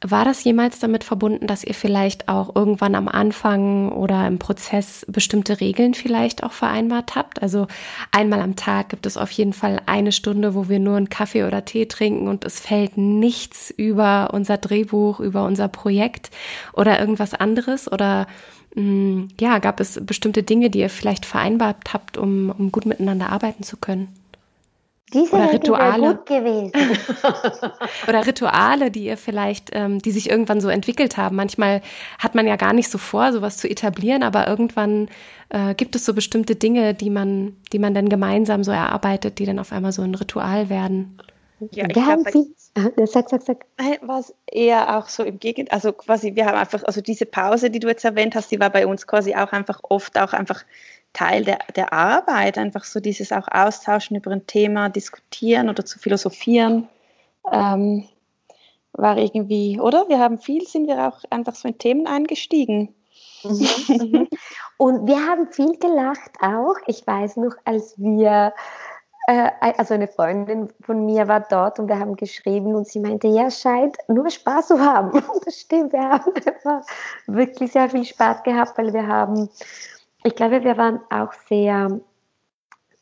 war das jemals damit verbunden, dass ihr vielleicht auch irgendwann am Anfang oder im Prozess bestimmte Regeln vielleicht auch vereinbart habt? Also einmal am Tag gibt es auf jeden Fall eine Stunde, wo wir nur einen Kaffee oder Tee trinken und es fällt nichts über unser Drehbuch, über unser Projekt oder irgendwas anderes oder mm, ja, gab es bestimmte Dinge, die ihr vielleicht vereinbart habt, um, um gut miteinander arbeiten zu können? Diese oder Rituale. Gut gewesen. oder Rituale, die ihr vielleicht, ähm, die sich irgendwann so entwickelt haben. Manchmal hat man ja gar nicht so vor, sowas zu etablieren, aber irgendwann äh, gibt es so bestimmte Dinge, die man, die man dann gemeinsam so erarbeitet, die dann auf einmal so ein Ritual werden. Ja, ich glaube, viel, sag, sag, sag. Was eher auch so im Gegenteil, also quasi, wir haben einfach, also diese Pause, die du jetzt erwähnt hast, die war bei uns quasi auch einfach oft auch einfach Teil der, der Arbeit, einfach so dieses auch Austauschen über ein Thema, diskutieren oder zu philosophieren, ähm, war irgendwie, oder? Wir haben viel, sind wir auch einfach so in Themen eingestiegen. Mhm, mhm. Und wir haben viel gelacht auch. Ich weiß noch, als wir, äh, also eine Freundin von mir war dort und wir haben geschrieben und sie meinte, ja, scheint nur Spaß zu haben. Das stimmt, wir haben einfach wirklich sehr viel Spaß gehabt, weil wir haben ich glaube, wir waren auch sehr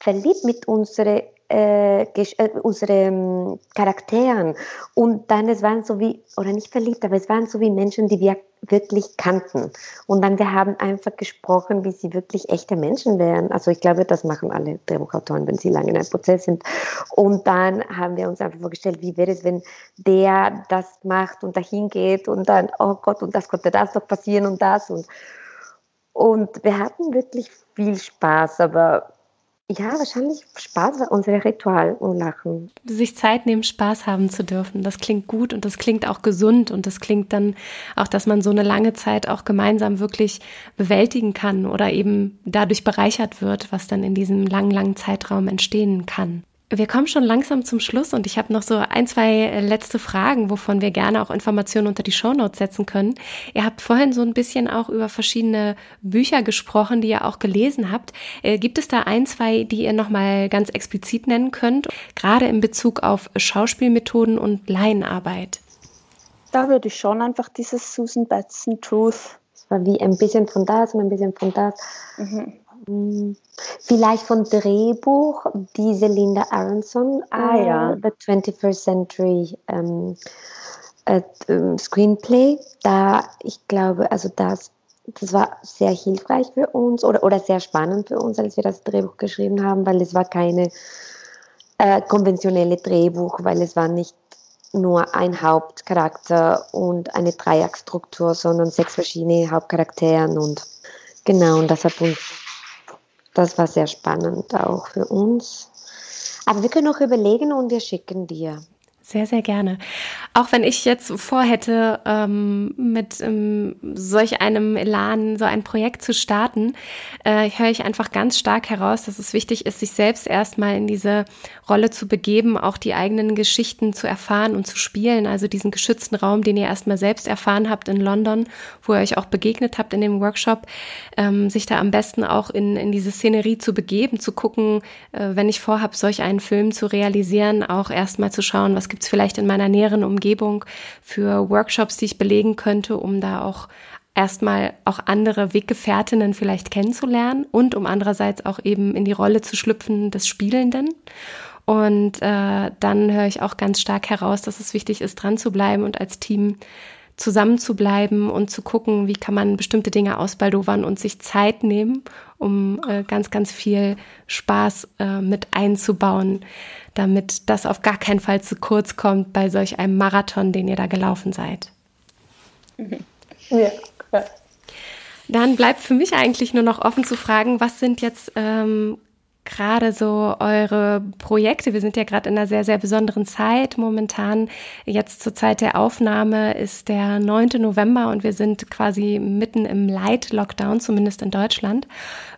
verliebt mit unseren äh, äh, unsere ähm, Charakteren. Und dann, es waren so wie, oder nicht verliebt, aber es waren so wie Menschen, die wir wirklich kannten. Und dann, wir haben einfach gesprochen, wie sie wirklich echte Menschen wären. Also ich glaube, das machen alle Drehbuchautoren, wenn sie lange in einem Prozess sind. Und dann haben wir uns einfach vorgestellt, wie wäre es, wenn der das macht und dahin geht und dann, oh Gott, und das konnte das noch passieren und das und und wir hatten wirklich viel Spaß, aber ja, wahrscheinlich Spaß war unser Ritual und Lachen. Sich Zeit nehmen, Spaß haben zu dürfen, das klingt gut und das klingt auch gesund und das klingt dann auch, dass man so eine lange Zeit auch gemeinsam wirklich bewältigen kann oder eben dadurch bereichert wird, was dann in diesem langen, langen Zeitraum entstehen kann. Wir kommen schon langsam zum Schluss und ich habe noch so ein, zwei äh, letzte Fragen, wovon wir gerne auch Informationen unter die Shownotes setzen können. Ihr habt vorhin so ein bisschen auch über verschiedene Bücher gesprochen, die ihr auch gelesen habt. Äh, gibt es da ein, zwei, die ihr nochmal ganz explizit nennen könnt, gerade in Bezug auf Schauspielmethoden und Laienarbeit? Da würde ich schon einfach dieses Susan Batson Truth. Das war wie ein bisschen von das und ein bisschen von das. Mhm. Vielleicht von Drehbuch, diese Linda Aronson, ah, äh, ja. The 21st Century ähm, äh, Screenplay. Da, ich glaube, also das, das war sehr hilfreich für uns oder, oder sehr spannend für uns, als wir das Drehbuch geschrieben haben, weil es war keine äh, konventionelle Drehbuch, weil es war nicht nur ein Hauptcharakter und eine Dreieckstruktur, sondern sechs verschiedene Hauptcharakteren und genau, und das hat uns das war sehr spannend auch für uns. Aber wir können noch überlegen und wir schicken dir. Sehr, sehr gerne. Auch wenn ich jetzt vorhätte, ähm, mit ähm, solch einem Elan so ein Projekt zu starten, äh, höre ich einfach ganz stark heraus, dass es wichtig ist, sich selbst erstmal in diese Rolle zu begeben, auch die eigenen Geschichten zu erfahren und zu spielen. Also diesen geschützten Raum, den ihr erstmal selbst erfahren habt in London, wo ihr euch auch begegnet habt in dem Workshop, ähm, sich da am besten auch in, in diese Szenerie zu begeben, zu gucken, äh, wenn ich vorhabe, solch einen Film zu realisieren, auch erstmal zu schauen, was gibt gibt es vielleicht in meiner näheren Umgebung für Workshops, die ich belegen könnte, um da auch erstmal auch andere Weggefährtinnen vielleicht kennenzulernen und um andererseits auch eben in die Rolle zu schlüpfen des Spielenden. Und äh, dann höre ich auch ganz stark heraus, dass es wichtig ist, dran zu bleiben und als Team zusammenzubleiben und zu gucken, wie kann man bestimmte Dinge ausbaldowern und sich Zeit nehmen, um äh, ganz, ganz viel Spaß äh, mit einzubauen, damit das auf gar keinen Fall zu kurz kommt bei solch einem Marathon, den ihr da gelaufen seid. Ja, klar. Dann bleibt für mich eigentlich nur noch offen zu fragen, was sind jetzt ähm, gerade so eure Projekte? Wir sind ja gerade in einer sehr, sehr besonderen Zeit momentan. Jetzt zur Zeit der Aufnahme ist der 9. November und wir sind quasi mitten im Light-Lockdown, zumindest in Deutschland.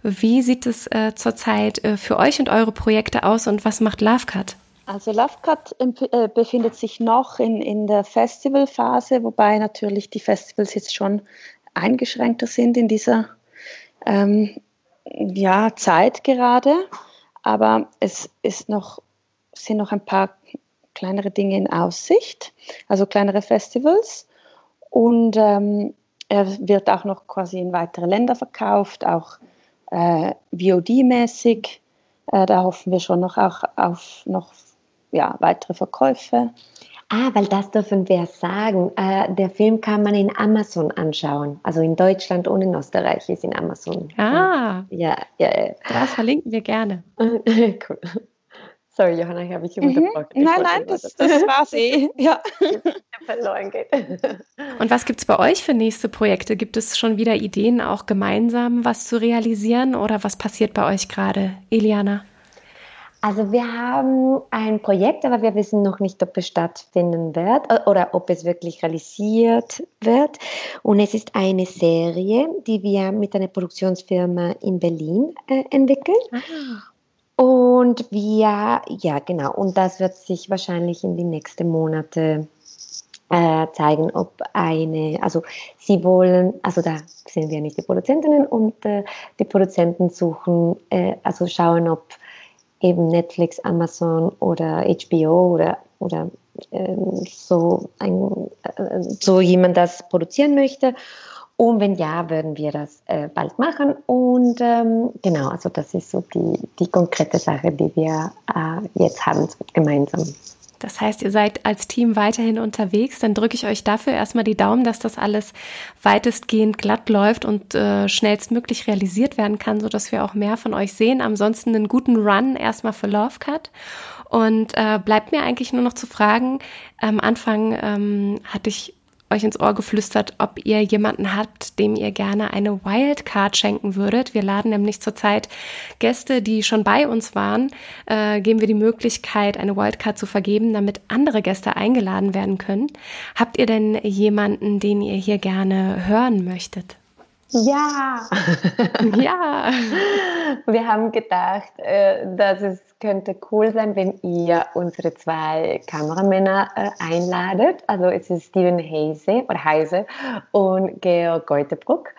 Wie sieht es äh, zurzeit äh, für euch und eure Projekte aus und was macht Lovecut? Also Lovecut äh, befindet sich noch in, in der Festivalphase, wobei natürlich die Festivals jetzt schon eingeschränkter sind in dieser ähm, ja, Zeit gerade, aber es ist noch, sind noch ein paar kleinere Dinge in Aussicht, also kleinere Festivals. Und ähm, er wird auch noch quasi in weitere Länder verkauft, auch äh, VOD-mäßig. Äh, da hoffen wir schon noch auch auf noch ja, weitere Verkäufe. Ah, weil das dürfen wir sagen. Äh, der Film kann man in Amazon anschauen. Also in Deutschland und in Österreich ist in Amazon. Ah. Ja, ja, ja. Das verlinken wir gerne. cool. Sorry, Johanna, ich habe ich unterbrochen. Mhm. Nein, nein, das, das war's eh. Ja. verloren geht. Und was gibt es bei euch für nächste Projekte? Gibt es schon wieder Ideen, auch gemeinsam was zu realisieren? Oder was passiert bei euch gerade, Eliana? Also wir haben ein Projekt, aber wir wissen noch nicht, ob es stattfinden wird äh, oder ob es wirklich realisiert wird. Und es ist eine Serie, die wir mit einer Produktionsfirma in Berlin äh, entwickeln. Ah. Und wir, ja genau, und das wird sich wahrscheinlich in den nächsten Monaten äh, zeigen, ob eine, also sie wollen, also da sind wir nicht die Produzentinnen und äh, die Produzenten suchen, äh, also schauen, ob eben Netflix, Amazon oder HBO oder, oder ähm, so, ein, äh, so jemand das produzieren möchte. Und wenn ja, würden wir das äh, bald machen. Und ähm, genau, also das ist so die, die konkrete Sache, die wir äh, jetzt haben gemeinsam. Das heißt, ihr seid als Team weiterhin unterwegs. Dann drücke ich euch dafür erstmal die Daumen, dass das alles weitestgehend glatt läuft und äh, schnellstmöglich realisiert werden kann, sodass wir auch mehr von euch sehen. Ansonsten einen guten Run erstmal für Love Cut. Und äh, bleibt mir eigentlich nur noch zu fragen, am Anfang ähm, hatte ich euch ins Ohr geflüstert, ob ihr jemanden habt, dem ihr gerne eine Wildcard schenken würdet. Wir laden nämlich zurzeit Gäste, die schon bei uns waren, äh, geben wir die Möglichkeit, eine Wildcard zu vergeben, damit andere Gäste eingeladen werden können. Habt ihr denn jemanden, den ihr hier gerne hören möchtet? Ja, ja. Wir haben gedacht, äh, dass es könnte cool sein, wenn ihr unsere zwei Kameramänner äh, einladet. Also es ist Steven Heise oder Heise und Georg Geutebruck.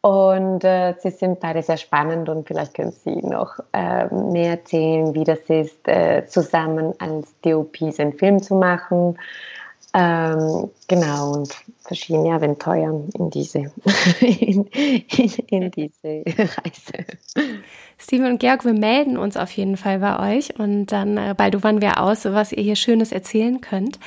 Und äh, sie sind beide sehr spannend und vielleicht können Sie noch äh, mehr erzählen, wie das ist, äh, zusammen als DOPs einen Film zu machen. Ähm, genau, und verschiedene Abenteuer in diese, in, in, in diese Reise. Steven und Georg, wir melden uns auf jeden Fall bei euch und dann äh, bald wann wir aus, was ihr hier Schönes erzählen könnt.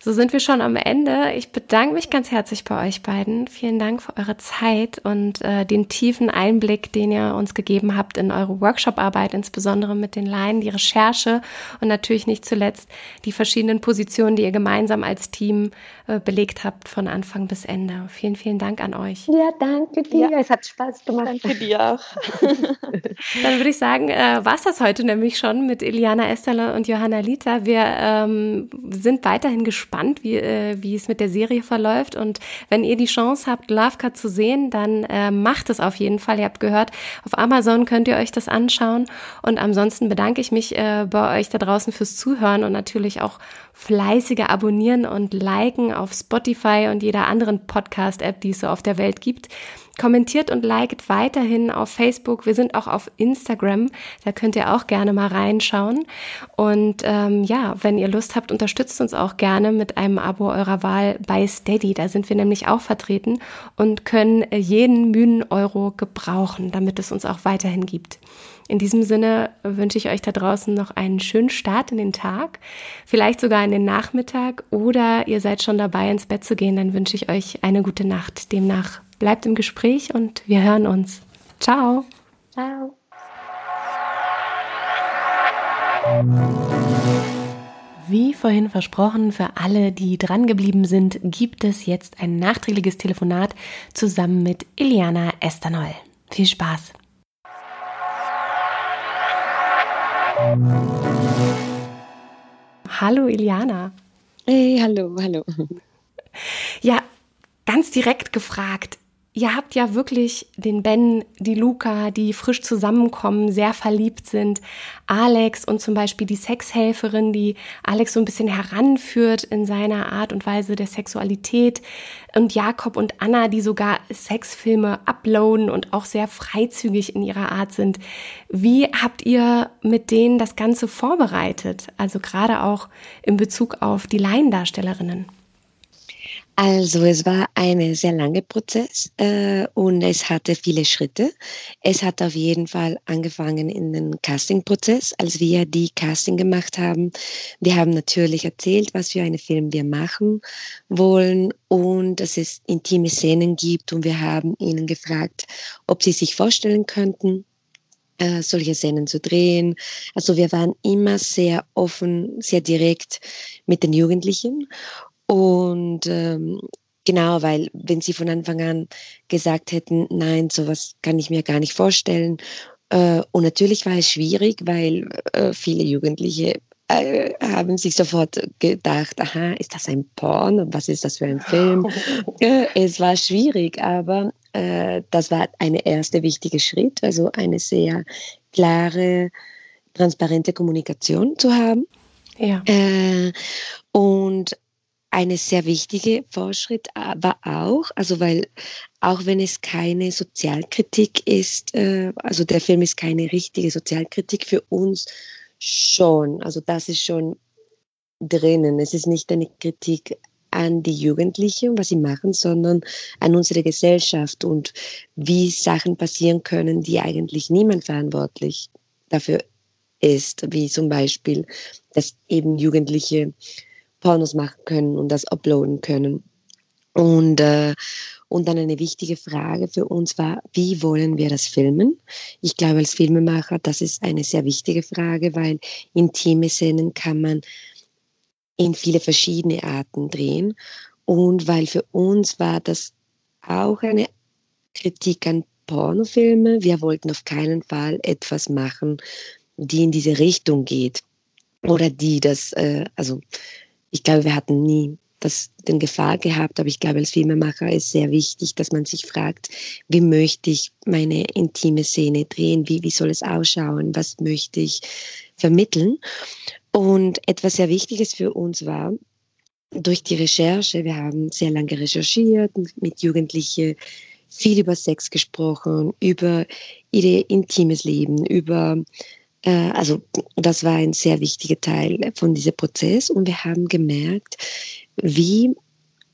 So sind wir schon am Ende. Ich bedanke mich ganz herzlich bei euch beiden. Vielen Dank für eure Zeit und äh, den tiefen Einblick, den ihr uns gegeben habt in eure Workshop-Arbeit, insbesondere mit den Laien, die Recherche und natürlich nicht zuletzt die verschiedenen Positionen, die ihr gemeinsam als Team äh, belegt habt von Anfang bis Ende. Vielen, vielen Dank an euch. Ja, danke dir. Ja. Es hat Spaß gemacht. Danke dir auch. Dann würde ich sagen, äh, war das heute nämlich schon mit Iliana Esterle und Johanna Lita. Wir ähm, sind weiterhin gespannt gespannt, wie, äh, wie es mit der Serie verläuft. Und wenn ihr die Chance habt, Love Cut zu sehen, dann äh, macht es auf jeden Fall. Ihr habt gehört, auf Amazon könnt ihr euch das anschauen. Und ansonsten bedanke ich mich äh, bei euch da draußen fürs Zuhören und natürlich auch fleißige Abonnieren und Liken auf Spotify und jeder anderen Podcast-App, die es so auf der Welt gibt. Kommentiert und liked weiterhin auf Facebook. Wir sind auch auf Instagram. Da könnt ihr auch gerne mal reinschauen. Und ähm, ja, wenn ihr Lust habt, unterstützt uns auch gerne mit einem Abo eurer Wahl bei Steady. Da sind wir nämlich auch vertreten und können jeden müden Euro gebrauchen, damit es uns auch weiterhin gibt. In diesem Sinne wünsche ich euch da draußen noch einen schönen Start in den Tag, vielleicht sogar in den Nachmittag oder ihr seid schon dabei, ins Bett zu gehen, dann wünsche ich euch eine gute Nacht. Demnach bleibt im Gespräch und wir hören uns. Ciao. Ciao. Wie vorhin versprochen, für alle, die drangeblieben sind, gibt es jetzt ein nachträgliges Telefonat zusammen mit Iliana Estanol. Viel Spaß! Hallo Iliana. Hey, hallo, hallo. Ja, ganz direkt gefragt, ihr habt ja wirklich den Ben, die Luca, die frisch zusammenkommen, sehr verliebt sind. Alex und zum Beispiel die Sexhelferin, die Alex so ein bisschen heranführt in seiner Art und Weise der Sexualität. Und Jakob und Anna, die sogar Sexfilme uploaden und auch sehr freizügig in ihrer Art sind. Wie habt ihr mit denen das Ganze vorbereitet? Also gerade auch in Bezug auf die Laiendarstellerinnen. Also es war ein sehr langer Prozess äh, und es hatte viele Schritte. Es hat auf jeden Fall angefangen in den Casting-Prozess, als wir die Casting gemacht haben. Wir haben natürlich erzählt, was für einen Film wir machen wollen und dass es intime Szenen gibt und wir haben ihnen gefragt, ob sie sich vorstellen könnten, äh, solche Szenen zu drehen. Also wir waren immer sehr offen, sehr direkt mit den Jugendlichen und ähm, genau, weil wenn sie von Anfang an gesagt hätten, nein, sowas kann ich mir gar nicht vorstellen. Äh, und natürlich war es schwierig, weil äh, viele Jugendliche äh, haben sich sofort gedacht, aha, ist das ein Porn und was ist das für ein Film? Äh, es war schwierig, aber äh, das war ein erster wichtiger Schritt, also eine sehr klare, transparente Kommunikation zu haben. Ja. Äh, und eine sehr wichtige Fortschritt war auch, also weil auch wenn es keine Sozialkritik ist, äh, also der Film ist keine richtige Sozialkritik für uns schon, also das ist schon drinnen. Es ist nicht eine Kritik an die Jugendlichen, was sie machen, sondern an unsere Gesellschaft und wie Sachen passieren können, die eigentlich niemand verantwortlich dafür ist, wie zum Beispiel, dass eben Jugendliche Pornos machen können und das uploaden können. Und, äh, und dann eine wichtige Frage für uns war, wie wollen wir das filmen? Ich glaube, als Filmemacher, das ist eine sehr wichtige Frage, weil intime Szenen kann man in viele verschiedene Arten drehen. Und weil für uns war das auch eine Kritik an Pornofilme. Wir wollten auf keinen Fall etwas machen, die in diese Richtung geht oder die das, äh, also ich glaube, wir hatten nie das, den Gefahr gehabt, aber ich glaube, als Filmemacher ist sehr wichtig, dass man sich fragt, wie möchte ich meine intime Szene drehen, wie, wie soll es ausschauen, was möchte ich vermitteln. Und etwas sehr Wichtiges für uns war, durch die Recherche, wir haben sehr lange recherchiert, mit Jugendlichen viel über Sex gesprochen, über ihr intimes Leben, über also das war ein sehr wichtiger Teil von diesem Prozess und wir haben gemerkt, wie,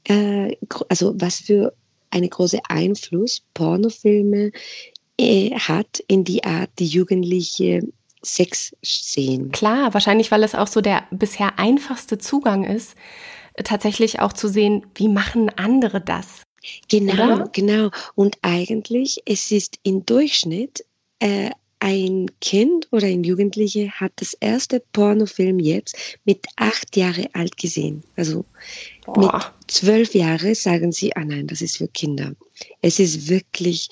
äh, also was für einen großen Einfluss Pornofilme äh, hat in die Art, die Jugendliche Sex sehen. Klar, wahrscheinlich, weil es auch so der bisher einfachste Zugang ist, tatsächlich auch zu sehen, wie machen andere das. Genau, Oder? genau. Und eigentlich, es ist im Durchschnitt äh, ein Kind oder ein Jugendliche hat das erste Pornofilm jetzt mit acht Jahre alt gesehen. Also Boah. mit zwölf Jahren sagen sie, ah nein, das ist für Kinder. Es ist wirklich,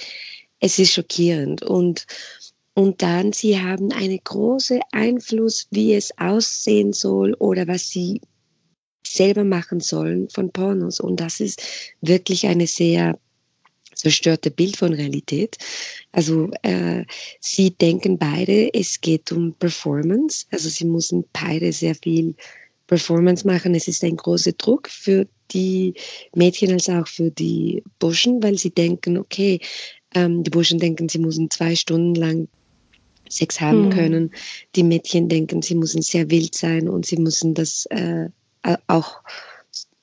es ist schockierend und und dann sie haben einen großen Einfluss, wie es aussehen soll oder was sie selber machen sollen von Pornos. Und das ist wirklich eine sehr zerstörte Bild von Realität. Also äh, sie denken beide, es geht um Performance. Also sie müssen beide sehr viel Performance machen. Es ist ein großer Druck für die Mädchen als auch für die Burschen, weil sie denken, okay, ähm, die Burschen denken, sie müssen zwei Stunden lang Sex haben hm. können. Die Mädchen denken, sie müssen sehr wild sein und sie müssen das äh, auch,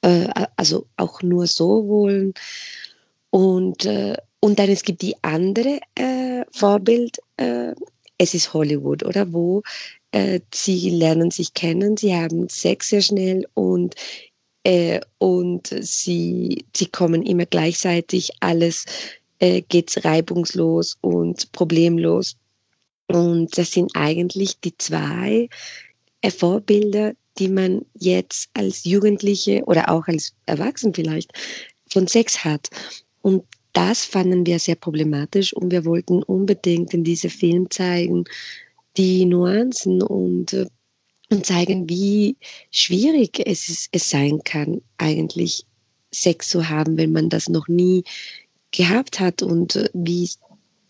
äh, also auch nur so wollen. Und, äh, und dann es gibt die andere äh, Vorbild, äh, es ist Hollywood, oder wo äh, sie lernen sich kennen, sie haben Sex sehr schnell und äh, und sie, sie kommen immer gleichzeitig, alles äh, geht reibungslos und problemlos. Und das sind eigentlich die zwei äh, Vorbilder, die man jetzt als Jugendliche oder auch als Erwachsen vielleicht von Sex hat. Und das fanden wir sehr problematisch und wir wollten unbedingt in diesem Film zeigen, die Nuancen und, äh, und zeigen, wie schwierig es, es sein kann, eigentlich Sex zu haben, wenn man das noch nie gehabt hat und äh, wie,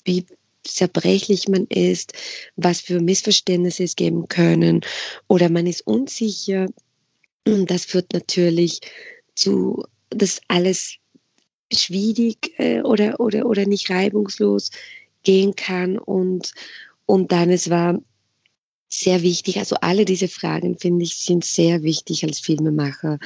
wie zerbrechlich man ist, was für Missverständnisse es geben können oder man ist unsicher. Und das führt natürlich zu, dass alles schwierig äh, oder, oder, oder nicht reibungslos gehen kann und, und dann es war sehr wichtig, also alle diese Fragen finde ich sind sehr wichtig als Filmemacher.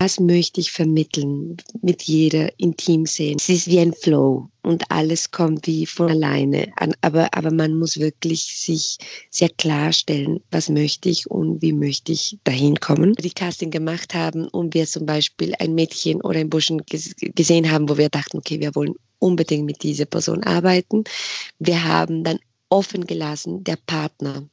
Was möchte ich vermitteln mit jeder Intimszene? Es ist wie ein Flow und alles kommt wie von alleine. Aber, aber man muss wirklich sich sehr klarstellen, was möchte ich und wie möchte ich dahin kommen. Die Casting gemacht haben und wir zum Beispiel ein Mädchen oder ein Burschen gesehen haben, wo wir dachten, okay, wir wollen unbedingt mit dieser Person arbeiten. Wir haben dann offen gelassen, der Partner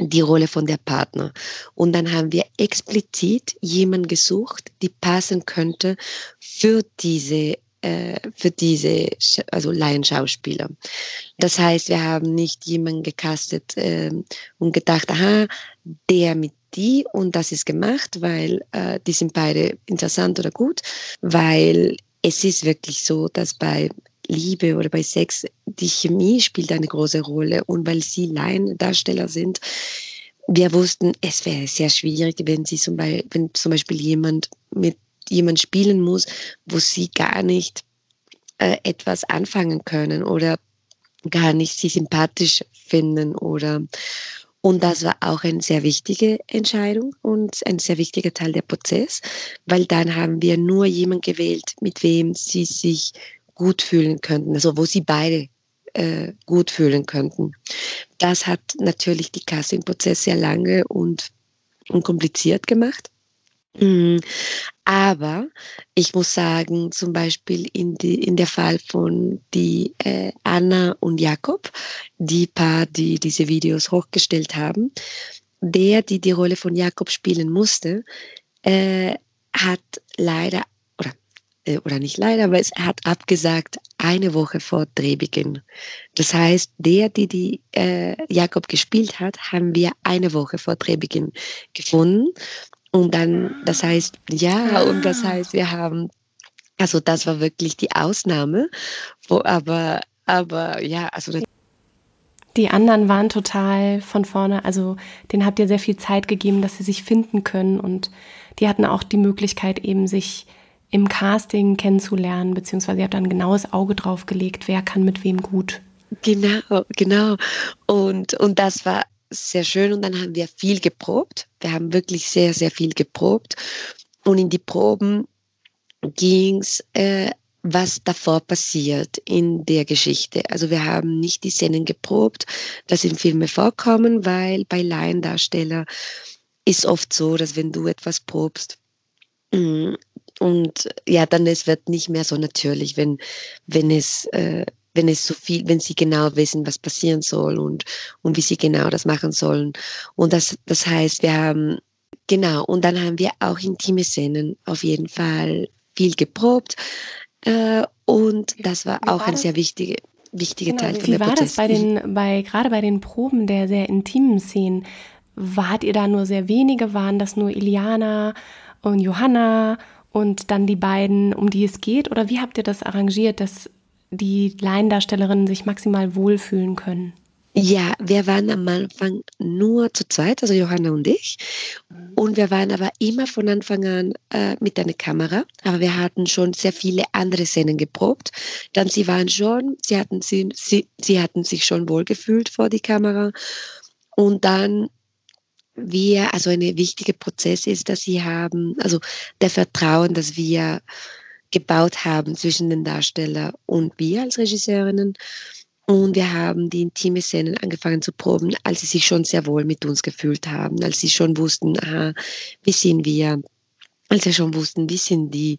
die Rolle von der Partner. Und dann haben wir explizit jemanden gesucht, die passen könnte für diese äh, für diese also Laienschauspieler. Das heißt, wir haben nicht jemanden gecastet äh, und gedacht, aha, der mit die und das ist gemacht, weil äh, die sind beide interessant oder gut, weil es ist wirklich so, dass bei Liebe oder bei Sex, die Chemie spielt eine große Rolle. Und weil sie Laiendarsteller sind, wir wussten, es wäre sehr schwierig, wenn sie zum Beispiel, wenn zum Beispiel jemand mit jemand spielen muss, wo sie gar nicht äh, etwas anfangen können oder gar nicht sie sympathisch finden oder und das war auch eine sehr wichtige Entscheidung und ein sehr wichtiger Teil der Prozess, weil dann haben wir nur jemanden gewählt, mit wem sie sich gut fühlen könnten, also wo sie beide äh, gut fühlen könnten. Das hat natürlich die Casting-Prozess sehr lange und, und kompliziert gemacht. Mhm. Aber ich muss sagen, zum Beispiel in, die, in der Fall von die äh, Anna und Jakob, die Paar, die diese Videos hochgestellt haben, der, die die Rolle von Jakob spielen musste, äh, hat leider äh, oder nicht leider, aber es hat abgesagt eine Woche vor Drehbeginn. Das heißt, der, die die äh, Jakob gespielt hat, haben wir eine Woche vor Drehbeginn gefunden. Und dann, das heißt, ja, und das ah. heißt, wir haben, also das war wirklich die Ausnahme, wo aber, aber ja, also die anderen waren total von vorne, also denen habt ihr sehr viel Zeit gegeben, dass sie sich finden können und die hatten auch die Möglichkeit eben sich im Casting kennenzulernen, beziehungsweise ihr habt dann ein genaues Auge drauf gelegt, wer kann mit wem gut. Genau, genau. Und, und das war sehr schön und dann haben wir viel geprobt. Wir haben wirklich sehr, sehr viel geprobt. Und in die Proben ging es, äh, was davor passiert in der Geschichte. Also wir haben nicht die Szenen geprobt, das in Filme vorkommen, weil bei Laiendarsteller ist oft so, dass wenn du etwas probst, mm, und ja, dann es wird nicht mehr so natürlich, wenn, wenn es, äh, wenn es so viel, wenn sie genau wissen, was passieren soll und, und wie sie genau das machen sollen. Und das, das heißt, wir haben, genau, und dann haben wir auch intime Szenen auf jeden Fall viel geprobt. Äh, und das war auch ein sehr wichtiger, wichtiger genau, Teil von der Wie war Prozess. das bei den, bei, gerade bei den Proben der sehr intimen Szenen? Wart ihr da nur sehr wenige? Waren das nur Iliana und Johanna und dann die beiden, um die es geht? Oder wie habt ihr das arrangiert, dass die Laiendarstellerinnen sich maximal wohlfühlen können? Ja, wir waren am Anfang nur zu zweit, also Johanna und ich. Und wir waren aber immer von Anfang an äh, mit einer Kamera. Aber wir hatten schon sehr viele andere Szenen geprobt. Dann sie waren schon, sie hatten, sie, sie, sie hatten sich schon wohlgefühlt vor die Kamera. Und dann wir, also ein wichtiger Prozess ist, dass sie haben, also der Vertrauen, das wir gebaut haben zwischen den Darsteller und wir als Regisseurinnen. Und wir haben die intime Szenen angefangen zu proben, als sie sich schon sehr wohl mit uns gefühlt haben, als sie schon wussten, aha, wie sind wir, als sie schon wussten, wie sind die.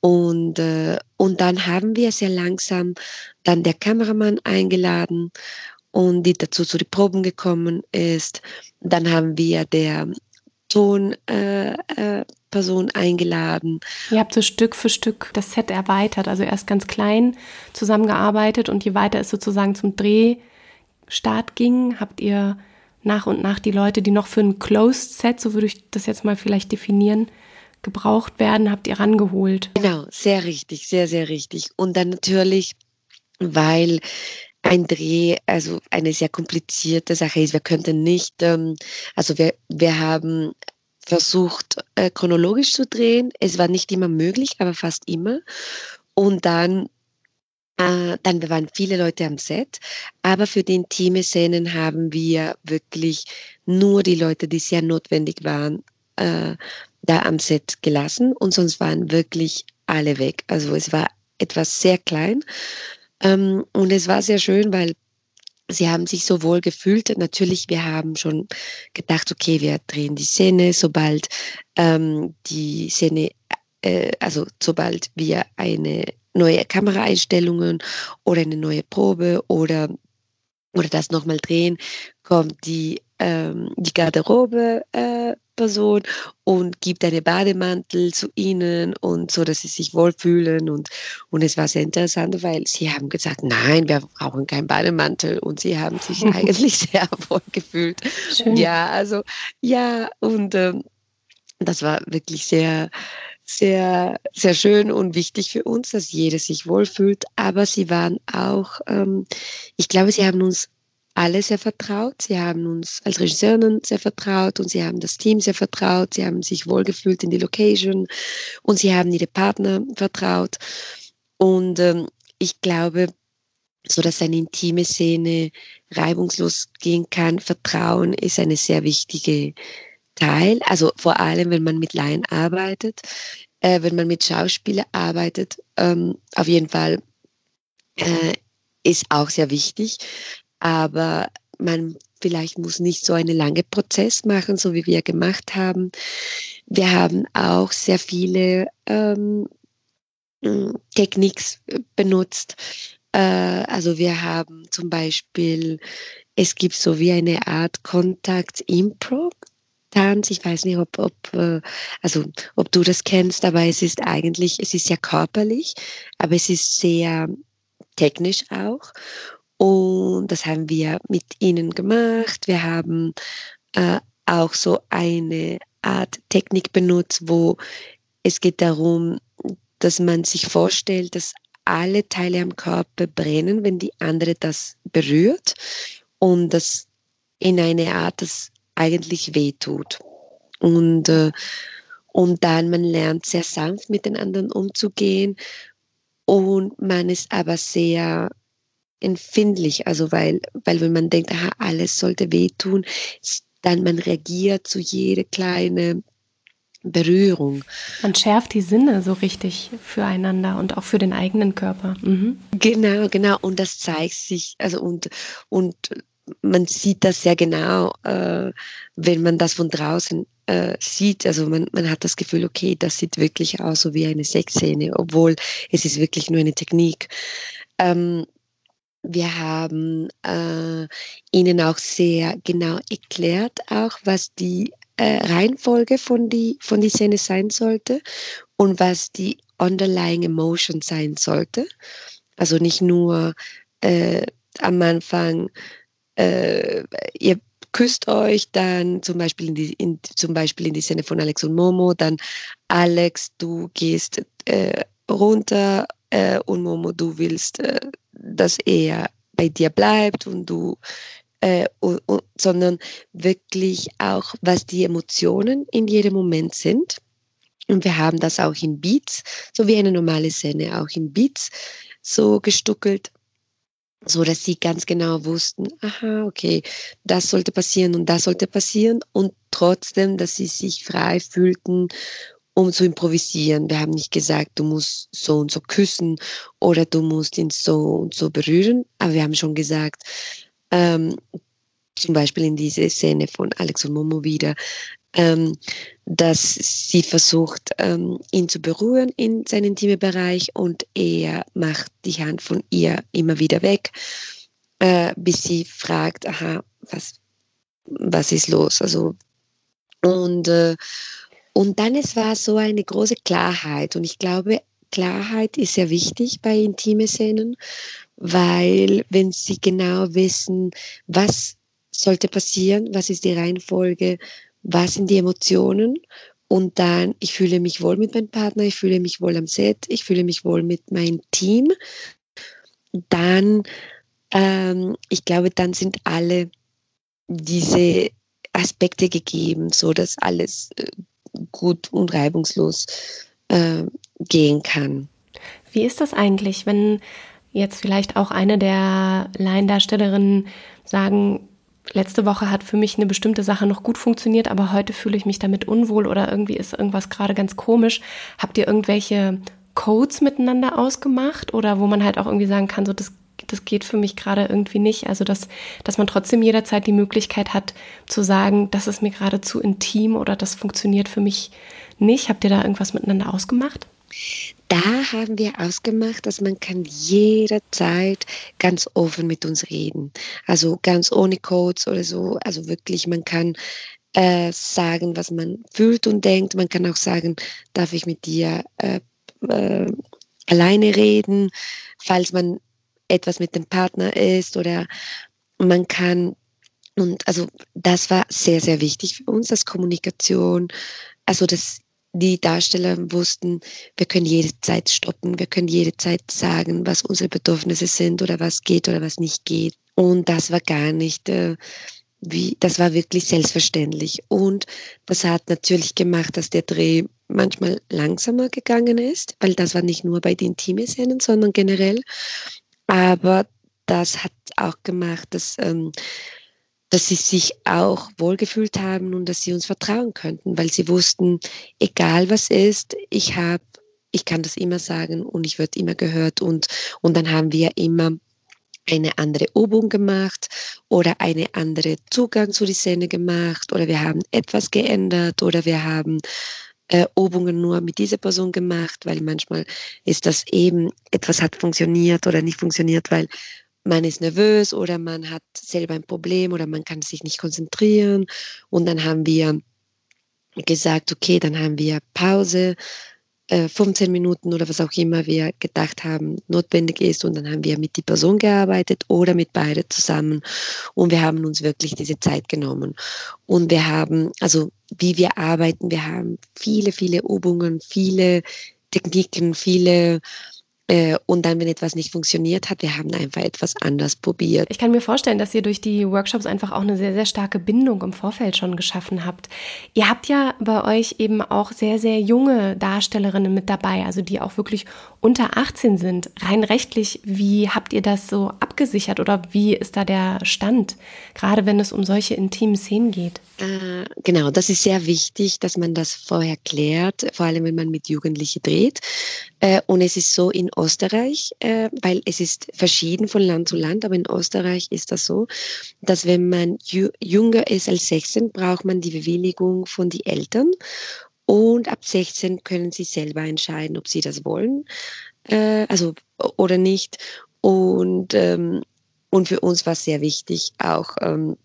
Und, äh, und dann haben wir sehr langsam dann der Kameramann eingeladen und die dazu zu den Proben gekommen ist. Dann haben wir der Tonperson äh, äh, eingeladen. Ihr habt so Stück für Stück das Set erweitert, also erst ganz klein zusammengearbeitet und je weiter es sozusagen zum Drehstart ging, habt ihr nach und nach die Leute, die noch für ein Closed Set, so würde ich das jetzt mal vielleicht definieren, gebraucht werden, habt ihr rangeholt. Genau, sehr richtig, sehr, sehr richtig. Und dann natürlich, weil ein Dreh, also eine sehr komplizierte Sache ist. Wir könnten nicht, ähm, also wir, wir haben versucht, äh, chronologisch zu drehen. Es war nicht immer möglich, aber fast immer. Und dann, äh, dann waren viele Leute am Set. Aber für die intime Szenen haben wir wirklich nur die Leute, die sehr notwendig waren, äh, da am Set gelassen. Und sonst waren wirklich alle weg. Also es war etwas sehr klein. Ähm, und es war sehr schön, weil sie haben sich so wohl gefühlt. Natürlich, wir haben schon gedacht, okay, wir drehen die Szene, sobald ähm, die Szene, äh, also sobald wir eine neue Kameraeinstellungen oder eine neue Probe oder oder das nochmal drehen, kommt die, ähm, die Garderobe äh, Person und gibt einen Bademantel zu ihnen und so, dass sie sich wohlfühlen. Und, und es war sehr interessant, weil sie haben gesagt, nein, wir brauchen keinen Bademantel. Und sie haben sich eigentlich sehr wohl gefühlt. Schön. Ja, also ja, und ähm, das war wirklich sehr, sehr, sehr schön und wichtig für uns, dass jeder sich wohlfühlt. Aber sie waren auch, ähm, ich glaube, sie haben uns alle sehr vertraut. Sie haben uns als Regisseurinnen sehr vertraut und sie haben das Team sehr vertraut. Sie haben sich wohlgefühlt in die Location und sie haben ihre Partner vertraut. Und ähm, ich glaube, so dass eine intime Szene reibungslos gehen kann, Vertrauen ist eine sehr wichtige Teil. Also vor allem, wenn man mit Laien arbeitet, äh, wenn man mit Schauspielern arbeitet, ähm, auf jeden Fall äh, ist auch sehr wichtig aber man vielleicht muss nicht so einen langen Prozess machen, so wie wir gemacht haben. Wir haben auch sehr viele ähm, Techniks benutzt. Äh, also wir haben zum Beispiel, es gibt so wie eine Art Kontakt-Impro. Tanz. Ich weiß nicht, ob, ob, äh, also, ob du das kennst, aber es ist eigentlich, es ist ja körperlich, aber es ist sehr technisch auch. Und das haben wir mit ihnen gemacht. Wir haben äh, auch so eine Art Technik benutzt, wo es geht darum, dass man sich vorstellt, dass alle Teile am Körper brennen, wenn die andere das berührt und das in eine Art, das eigentlich wehtut. Und, äh, und dann man lernt sehr sanft mit den anderen umzugehen und man ist aber sehr empfindlich, also weil, weil wenn man denkt, aha, alles sollte wehtun, dann man reagiert zu jede kleine Berührung. Man schärft die Sinne so richtig füreinander und auch für den eigenen Körper. Mhm. Genau, genau. Und das zeigt sich, also und, und man sieht das sehr genau, äh, wenn man das von draußen äh, sieht. Also man, man hat das Gefühl, okay, das sieht wirklich aus so wie eine Sexszene, obwohl es ist wirklich nur eine Technik. Ähm, wir haben äh, ihnen auch sehr genau erklärt, auch was die äh, Reihenfolge von die, von die Szene sein sollte und was die underlying emotion sein sollte. Also nicht nur äh, am Anfang, äh, ihr küsst euch, dann zum Beispiel in die, in, zum Beispiel in die Szene von Alex und Momo, dann Alex, du gehst äh, runter äh, und Momo, du willst, äh, dass er bei dir bleibt und du äh, sondern wirklich auch, was die Emotionen in jedem Moment sind. Und wir haben das auch in Beats, so wie eine normale Szene, auch in Beats so gestuckelt, so dass sie ganz genau wussten, aha, okay, das sollte passieren und das sollte passieren und trotzdem, dass sie sich frei fühlten, um zu improvisieren. Wir haben nicht gesagt, du musst so und so küssen oder du musst ihn so und so berühren, aber wir haben schon gesagt, ähm, zum Beispiel in diese Szene von Alex und Momo wieder, ähm, dass sie versucht, ähm, ihn zu berühren in seinen intimen Bereich und er macht die Hand von ihr immer wieder weg, äh, bis sie fragt, aha, was, was ist los? Also, und, äh, und dann es war so eine große Klarheit und ich glaube, Klarheit ist sehr wichtig bei intime Szenen, weil wenn sie genau wissen, was sollte passieren, was ist die Reihenfolge, was sind die Emotionen und dann, ich fühle mich wohl mit meinem Partner, ich fühle mich wohl am Set, ich fühle mich wohl mit meinem Team. Dann, ähm, ich glaube, dann sind alle diese Aspekte gegeben, so dass alles äh, gut und reibungslos äh, gehen kann. Wie ist das eigentlich, wenn jetzt vielleicht auch eine der Laiendarstellerinnen sagen, letzte Woche hat für mich eine bestimmte Sache noch gut funktioniert, aber heute fühle ich mich damit unwohl oder irgendwie ist irgendwas gerade ganz komisch. Habt ihr irgendwelche Codes miteinander ausgemacht oder wo man halt auch irgendwie sagen kann, so das, das geht für mich gerade irgendwie nicht. Also dass, dass man trotzdem jederzeit die Möglichkeit hat zu sagen, das ist mir gerade zu intim oder das funktioniert für mich nicht. Habt ihr da irgendwas miteinander ausgemacht? Da haben wir ausgemacht, dass man kann jederzeit ganz offen mit uns reden. Also ganz ohne Codes oder so. Also wirklich, man kann äh, sagen, was man fühlt und denkt. Man kann auch sagen, darf ich mit dir äh, äh, alleine reden, falls man etwas mit dem Partner ist oder man kann und also das war sehr, sehr wichtig für uns, dass Kommunikation, also dass die Darsteller wussten, wir können jede Zeit stoppen, wir können jede Zeit sagen, was unsere Bedürfnisse sind oder was geht oder was nicht geht. Und das war gar nicht, äh, wie, das war wirklich selbstverständlich. Und das hat natürlich gemacht, dass der Dreh manchmal langsamer gegangen ist, weil das war nicht nur bei den Intimen-Szenen, sondern generell. Aber das hat auch gemacht, dass ähm, dass sie sich auch wohlgefühlt haben und dass sie uns vertrauen könnten, weil sie wussten, egal was ist, ich habe, ich kann das immer sagen und ich werde immer gehört und, und dann haben wir immer eine andere Übung gemacht oder eine andere Zugang zu die Szene gemacht oder wir haben etwas geändert oder wir haben äh, Übungen nur mit dieser Person gemacht, weil manchmal ist das eben, etwas hat funktioniert oder nicht funktioniert, weil man ist nervös oder man hat selber ein Problem oder man kann sich nicht konzentrieren. Und dann haben wir gesagt, okay, dann haben wir Pause, 15 äh, Minuten oder was auch immer wir gedacht haben, notwendig ist. Und dann haben wir mit die Person gearbeitet oder mit beide zusammen. Und wir haben uns wirklich diese Zeit genommen. Und wir haben, also wie wir arbeiten, wir haben viele, viele Übungen, viele Techniken, viele und dann, wenn etwas nicht funktioniert hat, wir haben einfach etwas anders probiert. Ich kann mir vorstellen, dass ihr durch die Workshops einfach auch eine sehr, sehr starke Bindung im Vorfeld schon geschaffen habt. Ihr habt ja bei euch eben auch sehr, sehr junge Darstellerinnen mit dabei, also die auch wirklich unter 18 sind. Rein rechtlich, wie habt ihr das so abgesichert oder wie ist da der Stand, gerade wenn es um solche intimen Szenen geht? Äh, genau, das ist sehr wichtig, dass man das vorher klärt, vor allem wenn man mit Jugendlichen dreht. Äh, und es ist so in Österreich, äh, weil es ist verschieden von Land zu Land, aber in Österreich ist das so, dass wenn man jünger ist als 16, braucht man die Bewilligung von den Eltern. Und ab 16 können sie selber entscheiden, ob sie das wollen, äh, also oder nicht. Und, ähm, und für uns war es sehr wichtig, auch ähm,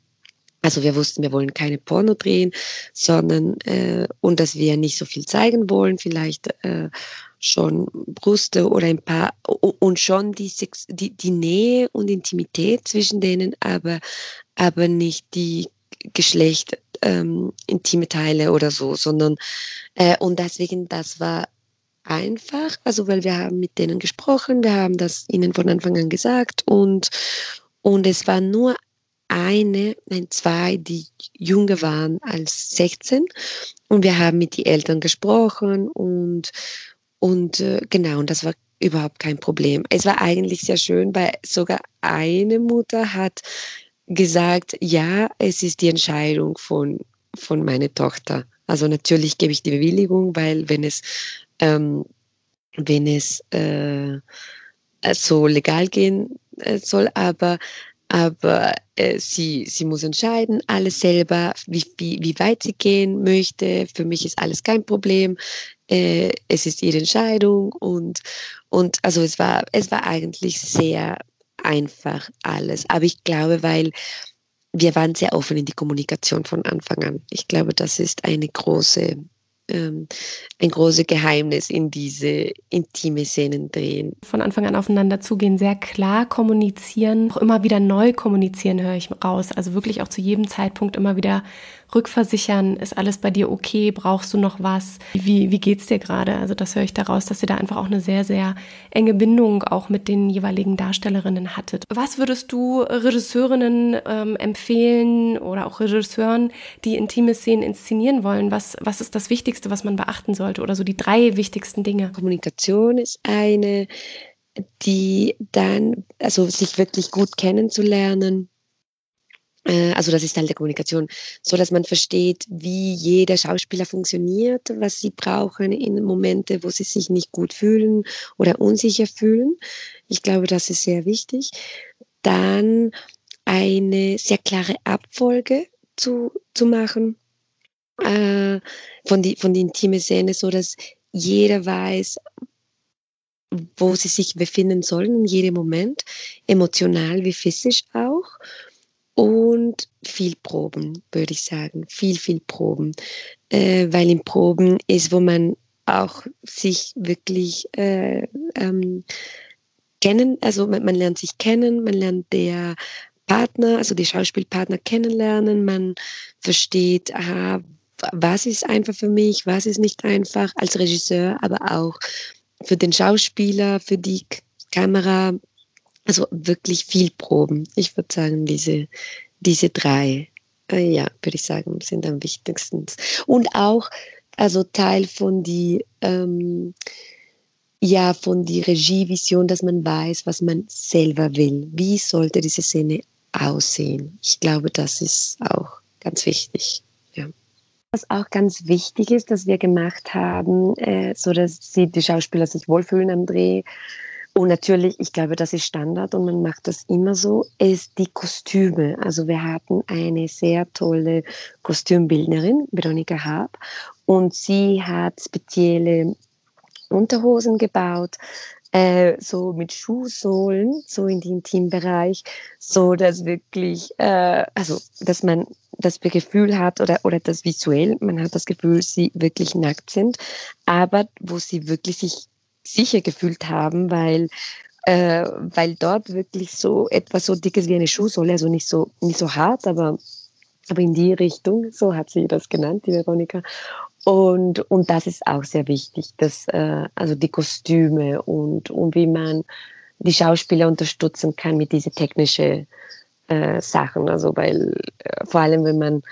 also wir wussten, wir wollen keine Porno drehen, sondern äh, und dass wir nicht so viel zeigen wollen, vielleicht äh, schon Brüste oder ein paar und schon die, Sex, die, die Nähe und Intimität zwischen denen, aber, aber nicht die Geschlecht ähm, intime Teile oder so, sondern äh, und deswegen das war einfach, also weil wir haben mit denen gesprochen, wir haben das ihnen von Anfang an gesagt und und es war nur eine, nein, zwei, die jünger waren als 16 und wir haben mit den Eltern gesprochen und, und äh, genau, und das war überhaupt kein Problem. Es war eigentlich sehr schön, weil sogar eine Mutter hat gesagt, ja, es ist die Entscheidung von, von meiner Tochter. Also natürlich gebe ich die Bewilligung, weil wenn es, ähm, wenn es äh, so legal gehen äh, soll, aber aber äh, sie, sie muss entscheiden, alles selber, wie, wie, wie weit sie gehen möchte. Für mich ist alles kein Problem. Äh, es ist ihre Entscheidung und, und also es war, es war eigentlich sehr einfach alles. Aber ich glaube, weil wir waren sehr offen in die Kommunikation von Anfang an. Ich glaube, das ist eine große ähm, ein großes Geheimnis in diese intime Szenen drehen. Von Anfang an aufeinander zugehen, sehr klar kommunizieren, auch immer wieder neu kommunizieren, höre ich raus. Also wirklich auch zu jedem Zeitpunkt immer wieder rückversichern, ist alles bei dir okay, brauchst du noch was, wie, wie geht's dir gerade? Also das höre ich daraus, dass ihr da einfach auch eine sehr, sehr enge Bindung auch mit den jeweiligen Darstellerinnen hattet. Was würdest du Regisseurinnen ähm, empfehlen oder auch Regisseuren, die intime Szenen inszenieren wollen? Was, was ist das Wichtigste, was man beachten sollte oder so die drei wichtigsten Dinge? Kommunikation ist eine, die dann, also sich wirklich gut kennenzulernen, also das ist Teil der Kommunikation, so dass man versteht, wie jeder Schauspieler funktioniert, was sie brauchen in Momente, wo sie sich nicht gut fühlen oder unsicher fühlen. Ich glaube, das ist sehr wichtig. Dann eine sehr klare Abfolge zu, zu machen äh, von die von die intime Szene, so dass jeder weiß, wo sie sich befinden sollen in jedem Moment, emotional wie physisch auch und viel Proben, würde ich sagen. Viel, viel Proben. Äh, weil in Proben ist, wo man auch sich wirklich äh, ähm, kennen, also man, man, lernt sich kennen, man lernt der Partner, also die Schauspielpartner kennenlernen, man versteht, aha, was ist einfach für mich, was ist nicht einfach als Regisseur, aber auch für den Schauspieler, für die Kamera, also wirklich viel Proben. Ich würde sagen, diese, diese drei, äh, ja, würde ich sagen, sind am wichtigsten. Und auch, also Teil von die, ähm, ja, von die Regievision, dass man weiß, was man selber will. Wie sollte diese Szene aussehen? Ich glaube, das ist auch ganz wichtig. Ja. Was auch ganz wichtig ist, dass wir gemacht haben, äh, so dass sie, die Schauspieler sich wohlfühlen am Dreh, und natürlich, ich glaube, das ist Standard und man macht das immer so, ist die Kostüme. Also wir hatten eine sehr tolle Kostümbildnerin, Veronika Haab, und sie hat spezielle Unterhosen gebaut, äh, so mit Schuhsohlen, so in den Intimbereich, so dass wirklich, äh, also dass man das Gefühl hat oder, oder das visuell, man hat das Gefühl, sie wirklich nackt sind, aber wo sie wirklich sich sicher gefühlt haben, weil, äh, weil dort wirklich so etwas so dickes wie eine Schuhsohle, also nicht so, nicht so hart, aber, aber in die Richtung, so hat sie das genannt, die Veronika. Und, und das ist auch sehr wichtig, dass, äh, also die Kostüme und, und wie man die Schauspieler unterstützen kann mit diesen technischen äh, Sachen. Also weil äh, vor allem, wenn man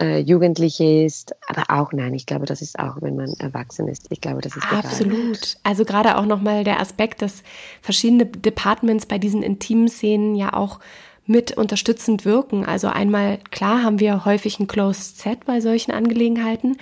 äh, Jugendliche ist, aber auch nein, ich glaube, das ist auch, wenn man erwachsen ist. Ich glaube, das ist absolut. Egal. Also gerade auch nochmal der Aspekt, dass verschiedene Departments bei diesen intimen Szenen ja auch mit unterstützend wirken. Also einmal klar haben wir häufig ein Closed Set bei solchen Angelegenheiten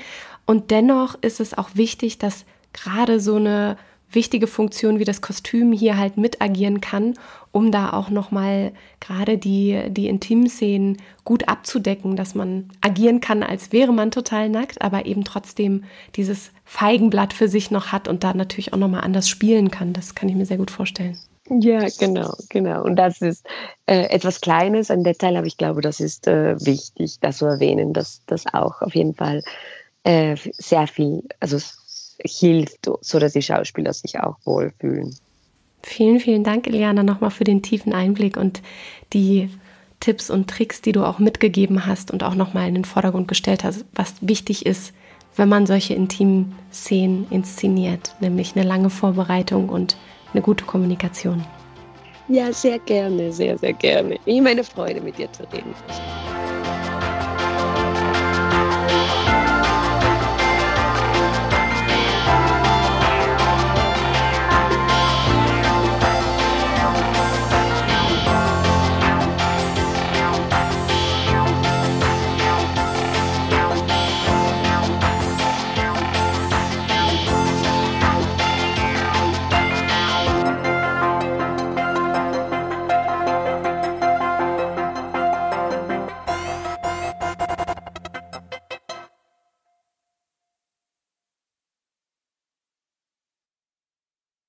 und dennoch ist es auch wichtig, dass gerade so eine wichtige Funktion wie das Kostüm hier halt mit agieren kann, um da auch nochmal gerade die, die Intimszenen gut abzudecken, dass man agieren kann, als wäre man total nackt, aber eben trotzdem dieses Feigenblatt für sich noch hat und da natürlich auch nochmal anders spielen kann. Das kann ich mir sehr gut vorstellen. Ja, genau, genau. Und das ist äh, etwas Kleines, ein Detail, aber ich glaube, das ist äh, wichtig, das zu erwähnen, dass das auch auf jeden Fall äh, sehr viel, also hilft, so dass die Schauspieler sich auch wohlfühlen. Vielen, vielen Dank, Eliana, nochmal für den tiefen Einblick und die Tipps und Tricks, die du auch mitgegeben hast und auch nochmal in den Vordergrund gestellt hast, was wichtig ist, wenn man solche intimen Szenen inszeniert, nämlich eine lange Vorbereitung und eine gute Kommunikation. Ja, sehr gerne, sehr, sehr gerne. Immer eine Freude, mit dir zu reden.